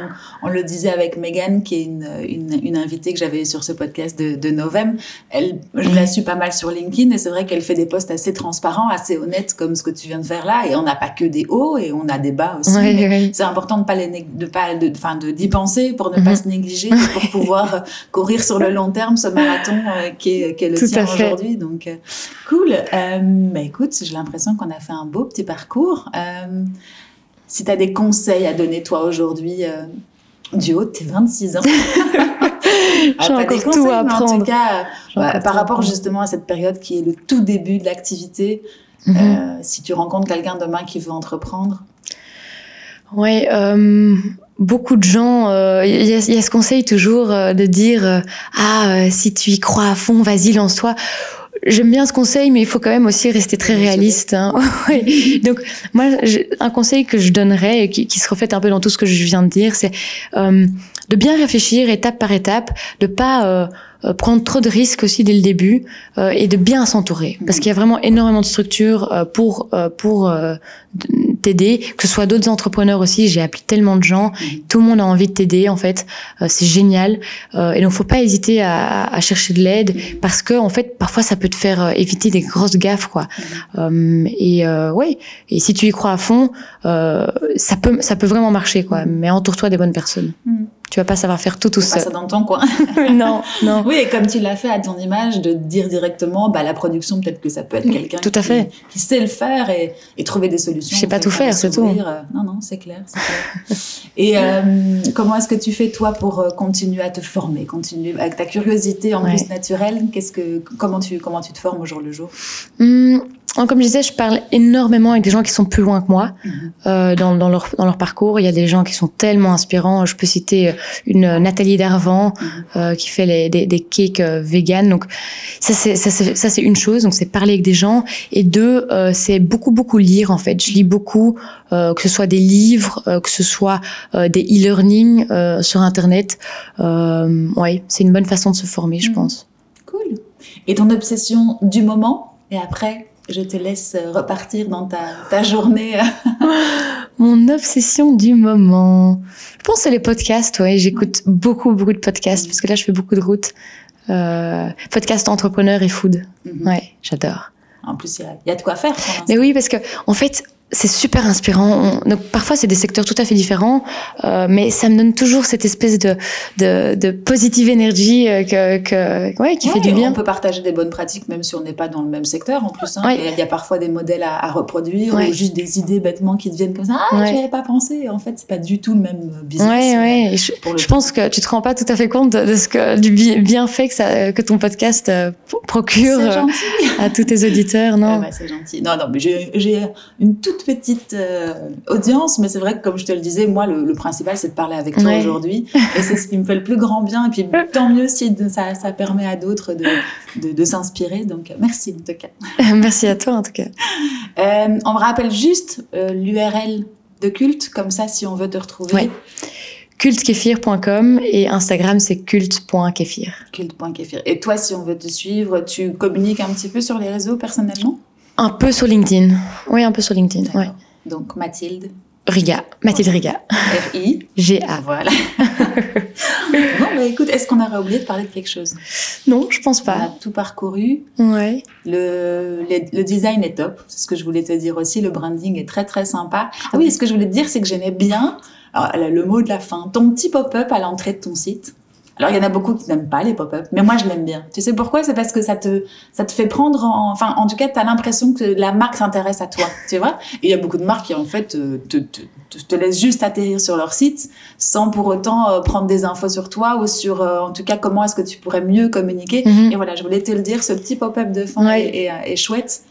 Speaker 1: on, on le disait avec Megan, qui est une, une, une invitée que j'avais sur ce podcast de, de Novem, elle, je la suis pas mal sur LinkedIn et c'est vrai qu'elle fait des posts assez transparents, assez honnêtes comme ce que tu viens de faire là. Et on n'a pas que des hauts et on a des bas aussi.
Speaker 2: Ouais,
Speaker 1: mais
Speaker 2: ouais.
Speaker 1: C'est important de pas les de pas de enfin de d'y penser pour ne pas se négliger pour pouvoir euh, courir sur le long terme ce marathon euh, qui est qui est le
Speaker 2: Tout
Speaker 1: tien
Speaker 2: à fait.
Speaker 1: Aujourd'hui donc euh, cool euh, bah écoute j'ai l'impression qu'on a fait un beau petit parcours euh, si tu as des conseils à donner toi aujourd'hui euh, du haut de tes 26 ans Ah,
Speaker 2: J'ai
Speaker 1: pas des
Speaker 2: encore
Speaker 1: conseils,
Speaker 2: tout à
Speaker 1: mais en tout
Speaker 2: apprendre.
Speaker 1: cas
Speaker 2: encore
Speaker 1: par rapport
Speaker 2: apprendre.
Speaker 1: justement à cette période qui est le tout début de l'activité
Speaker 2: Mhm.
Speaker 1: si tu rencontres quelqu'un demain qui veut entreprendre
Speaker 2: euh, beaucoup de gens, euh, il y, a, y a ce conseil toujours euh, de dire euh, ah euh, si tu y crois à fond, vas-y lance-toi. J'aime bien ce conseil, mais il faut quand même aussi rester très réaliste. Hein. Ouais. Donc moi, un conseil que je donnerais et qui, qui se reflète un peu dans tout ce que je viens de dire, c'est euh, de bien réfléchir étape par étape, de pas euh, euh, prendre trop de risques aussi dès le début euh, et de bien s'entourer, parce qu'il y a vraiment énormément de structures euh, pour euh, pour euh, t'aider, que ce soit d'autres entrepreneurs aussi. J'ai appelé tellement de gens,
Speaker 1: Mhm.
Speaker 2: tout le monde a envie de t'aider en fait. Euh, c'est génial. Euh, et donc faut pas hésiter à, à chercher de l'aide parce que en fait parfois ça peut te faire euh, éviter des grosses gaffes quoi. Euh, et euh, ouais. Et si tu y crois à fond, euh, ça peut ça peut vraiment marcher quoi. Mais entoure-toi des bonnes personnes.
Speaker 1: Mhm.
Speaker 2: Tu vas pas savoir faire tout tout
Speaker 1: Fais pas
Speaker 2: seul.
Speaker 1: ça dans ton coin
Speaker 2: non non.
Speaker 1: Oui, et comme tu l'as fait à ton image, de dire directement, bah, la production, peut-être que ça peut être quelqu'un
Speaker 2: tout à
Speaker 1: qui,
Speaker 2: fait.
Speaker 1: qui sait le faire et, et trouver des solutions.
Speaker 2: Je sais pas tout faire, c'est tout.
Speaker 1: euh, Non, non, c'est clair, c'est clair. et euh, comment est-ce que tu fais, toi, pour euh, continuer à te former, continuer avec ta curiosité en
Speaker 2: Ouais.
Speaker 1: plus naturelle Qu'est-ce que, comment, tu, comment tu te formes au jour le jour?
Speaker 2: Hum, comme je disais, je parle énormément avec des gens qui sont plus loin que moi
Speaker 1: Mhm.
Speaker 2: euh, dans, dans, leur, dans leur parcours. Il y a des gens qui sont tellement inspirants. Je peux citer euh, une euh, Nathalie Darvan
Speaker 1: Mhm.
Speaker 2: euh, qui fait les, des, des cakes euh, vegan. Donc ça c'est ça une chose. Donc c'est parler avec des gens. Et deux, euh, c'est beaucoup beaucoup lire en fait. Je lis beaucoup, euh, que ce soit des livres, euh, que ce soit euh, des e-learning euh, sur internet. Euh, ouais, c'est une bonne façon de se former, je
Speaker 1: Mhm.
Speaker 2: pense.
Speaker 1: Cool. Et ton obsession du moment Et après, je te laisse euh, repartir dans ta, ta journée.
Speaker 2: Mon obsession du moment. Je pense que les podcasts, ouais. J'écoute beaucoup, beaucoup de podcasts parce que là, je fais beaucoup de routes. Euh, podcast entrepreneur et food.
Speaker 1: Mhm.
Speaker 2: Ouais, j'adore.
Speaker 1: En plus, il y y, a de quoi faire.
Speaker 2: Mais oui, parce que, en fait, c'est super inspirant. On- donc, parfois, c'est des secteurs tout à fait différents, euh, mais ça me donne toujours cette espèce de, de, de positive énergie euh, que, que, ouais, qui fait du bien.
Speaker 1: On peut partager des bonnes pratiques même si on n'est pas dans le même secteur en plus. hein.
Speaker 2: Ouais.
Speaker 1: Il y a parfois des modèles à, à reproduire ou juste des idées bêtement qui te viennent comme ça. Ah, je avais pas pensé. En fait, c'est pas du tout le même business.
Speaker 2: Ouais,
Speaker 1: euh,
Speaker 2: Je, je pense que tu te rends pas tout à fait compte de, de ce que, du bi- bienfait que ça, que ton podcast euh, procure euh, à tous tes auditeurs, non?
Speaker 1: Ouais, bah, c'est gentil. Non, non, mais j'ai une toute petite euh, audience, mais c'est vrai que comme je te le disais, moi, le, le principal, c'est de parler avec toi
Speaker 2: Ouais.
Speaker 1: aujourd'hui. Et c'est ce qui me fait le plus grand bien. Et puis, tant mieux si ça, ça permet à d'autres de, de, de s'inspirer. Donc, merci en tout cas.
Speaker 2: Merci à toi, en tout cas.
Speaker 1: Euh, on me rappelle juste euh, l'URL de culte, comme ça, si on veut te retrouver.
Speaker 2: Ouais. cultekefir.com et Instagram c'est culte.kefir.
Speaker 1: Culte.kefir. Et toi, si on veut te suivre, tu communiques un petit peu sur les réseaux personnellement?
Speaker 2: Un peu sur LinkedIn. Oui, un peu sur LinkedIn. Ouais.
Speaker 1: Donc, Mathilde.
Speaker 2: Riga, Mathilde Riga.
Speaker 1: R-I-G-A. Voilà. bon, bah écoute, est-ce qu'on aurait oublié de parler de quelque chose?
Speaker 2: Non, je pense pas.
Speaker 1: On a tout parcouru.
Speaker 2: Ouais.
Speaker 1: Le, le, design est top, c'est ce que je voulais te dire aussi. Le branding est très très sympa. Ah oui, ce que je voulais te dire, c'est que j'aimais bien alors, le mot de la fin, ton petit pop-up à l'entrée de ton site. Alors, il y en a beaucoup qui n'aiment pas les pop-up, mais moi, je l'aime bien. Tu sais pourquoi? C'est parce que ça te, ça te fait prendre en... Enfin, en tout cas, tu as l'impression que la marque s'intéresse à toi, tu vois? Et il y a beaucoup de marques qui, en fait, euh, te, te, te, laissent juste atterrir sur leur site sans pour autant euh, prendre des infos sur toi ou sur, euh, en tout cas, comment est-ce que tu pourrais mieux communiquer. Mhm. Et voilà, je voulais te le dire, ce petit pop-up de fin est, est, chouette.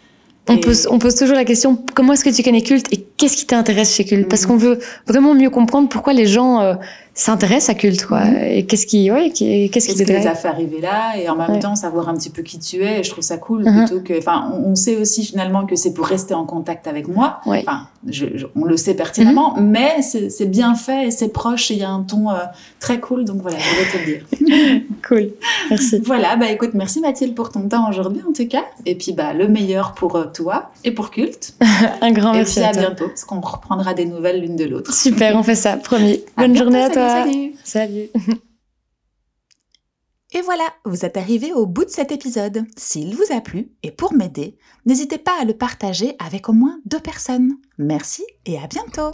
Speaker 2: On, pose, on pose toujours la question comment est-ce que tu connais Culte et qu'est-ce qui t'intéresse chez Culte Parce mhm. qu'on veut vraiment mieux comprendre pourquoi les gens s'intéresse à culte quoi. Mhm. et qu'est-ce qui ouais qu'est-ce qui,
Speaker 1: les a fait arriver là et en même temps savoir un petit peu qui tu es et je trouve ça cool mhm. plutôt que enfin on, sait aussi finalement que c'est pour rester en contact avec moi. Enfin je, on le sait pertinemment mhm. mais c'est bien fait et c'est proche et il y a un ton euh, très cool donc voilà je vais te le
Speaker 2: dire. Cool. Merci.
Speaker 1: Voilà bah écoute merci Mathilde pour ton temps aujourd'hui en tout cas et puis bah le meilleur pour euh, toi et pour culte.
Speaker 2: Un grand merci
Speaker 1: et
Speaker 2: puis
Speaker 1: à, bientôt parce qu'on reprendra des nouvelles l'une de l'autre.
Speaker 2: Super on fait ça promis. Bonne journée à toi
Speaker 1: Salut.
Speaker 2: Salut.
Speaker 1: Et voilà, vous êtes arrivé au bout de cet épisode. S'il vous a plu, et pour m'aider, n'hésitez pas à le partager avec au moins deux personnes. Merci et à bientôt